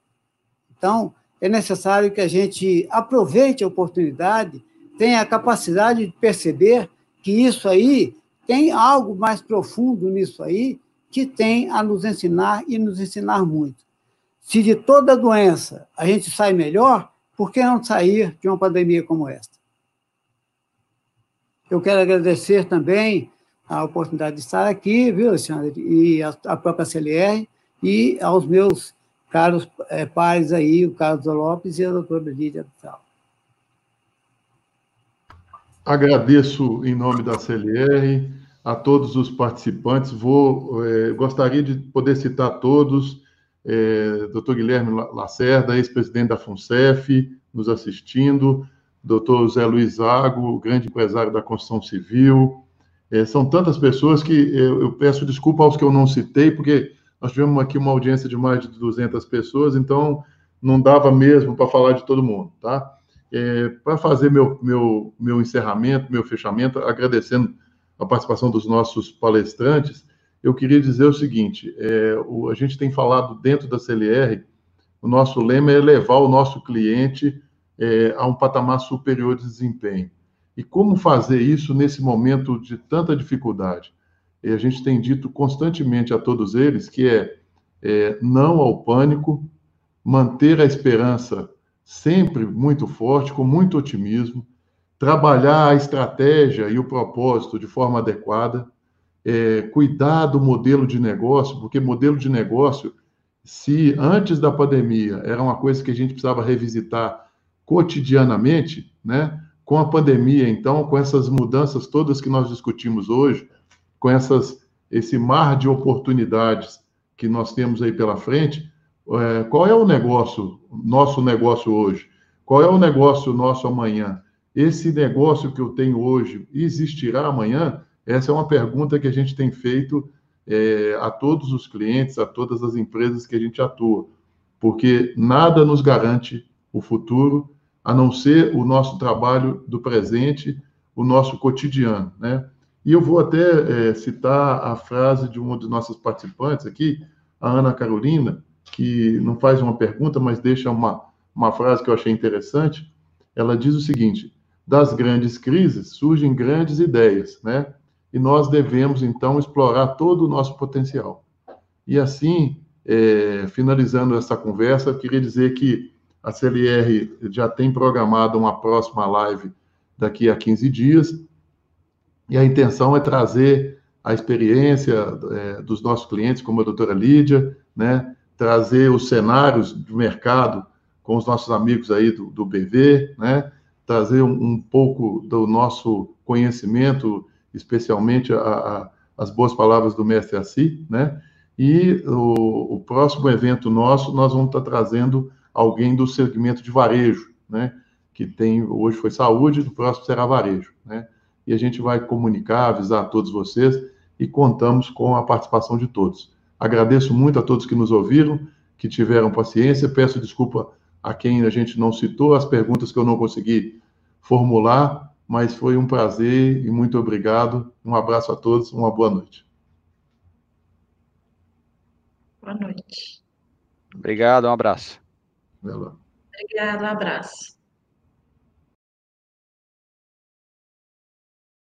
Então, é necessário que a gente aproveite a oportunidade, tenha a capacidade de perceber que isso aí tem algo mais profundo nisso aí que tem a nos ensinar e nos ensinar muito. Se de toda doença a gente sai melhor, por que não sair de uma pandemia como esta? Eu quero agradecer também a oportunidade de estar aqui, viu, Alexandre? E a, própria CLR, e aos meus caros é, aí, o Carlos Lopes e a doutora Lídia Abtal. Agradeço em nome da CLR a todos os participantes. Vou é, gostaria de poder citar todos. É, doutor Guilherme Lacerda, ex-presidente da FUNCEF, nos assistindo, doutor Zé Luiz Zago, grande empresário da construção civil. É, são tantas pessoas que eu, eu, peço desculpa aos que eu não citei, porque nós tivemos aqui uma audiência de mais de 200 pessoas, então não dava mesmo para falar de todo mundo, tá? É, para fazer meu, meu, meu encerramento, meu fechamento, agradecendo a participação dos nossos palestrantes, eu queria dizer o seguinte: é, o, a gente tem falado dentro da CLR, o nosso lema é levar o nosso cliente é, a um patamar superior de desempenho. E como fazer isso nesse momento de tanta dificuldade? E a gente tem dito constantemente a todos eles que é, é não ao pânico, manter a esperança sempre muito forte, com muito otimismo, trabalhar a estratégia e o propósito de forma adequada, é, cuidar do modelo de negócio, porque modelo de negócio, se antes da pandemia era uma coisa que a gente precisava revisitar cotidianamente, né? Com a pandemia, então, com essas mudanças todas que nós discutimos hoje, com essas, esse mar de oportunidades que nós temos aí pela frente, é, qual é o negócio, nosso negócio hoje? Qual é o negócio nosso amanhã? Esse negócio que eu tenho hoje existirá amanhã? Essa é uma pergunta que a gente tem feito é, a todos os clientes, a todas as empresas que a gente atua, porque nada nos garante o futuro a não ser o nosso trabalho do presente, o nosso cotidiano, né? E eu vou até é, citar a frase de uma dos nossos participantes aqui, a Ana Carolina, que não faz uma pergunta, mas deixa uma, uma frase que eu achei interessante. Ela diz o seguinte: das grandes crises surgem grandes ideias, né? E nós devemos, então, explorar todo o nosso potencial. E assim, é, finalizando essa conversa, eu queria dizer que a CLR já tem programado uma próxima live daqui a 15 dias, e a intenção é trazer a experiência é, dos nossos clientes, como a doutora Lídia, né? trazer os cenários do mercado com os nossos amigos aí do, do BV, né? trazer um, um, pouco do nosso conhecimento, especialmente a, a, as boas palavras do mestre Assi, né? E o, o, próximo evento nosso, nós vamos estar trazendo alguém do segmento de varejo, né? Que tem, hoje foi saúde, o próximo será varejo, né? E a gente vai comunicar, avisar a todos vocês e contamos com a participação de todos. Agradeço muito a todos que nos ouviram, que tiveram paciência. Peço desculpa a quem a gente não citou, as perguntas que eu não consegui formular, mas foi um prazer e muito obrigado. Um abraço a todos, uma boa noite. Boa noite. Obrigado, um abraço. Obrigado, um abraço.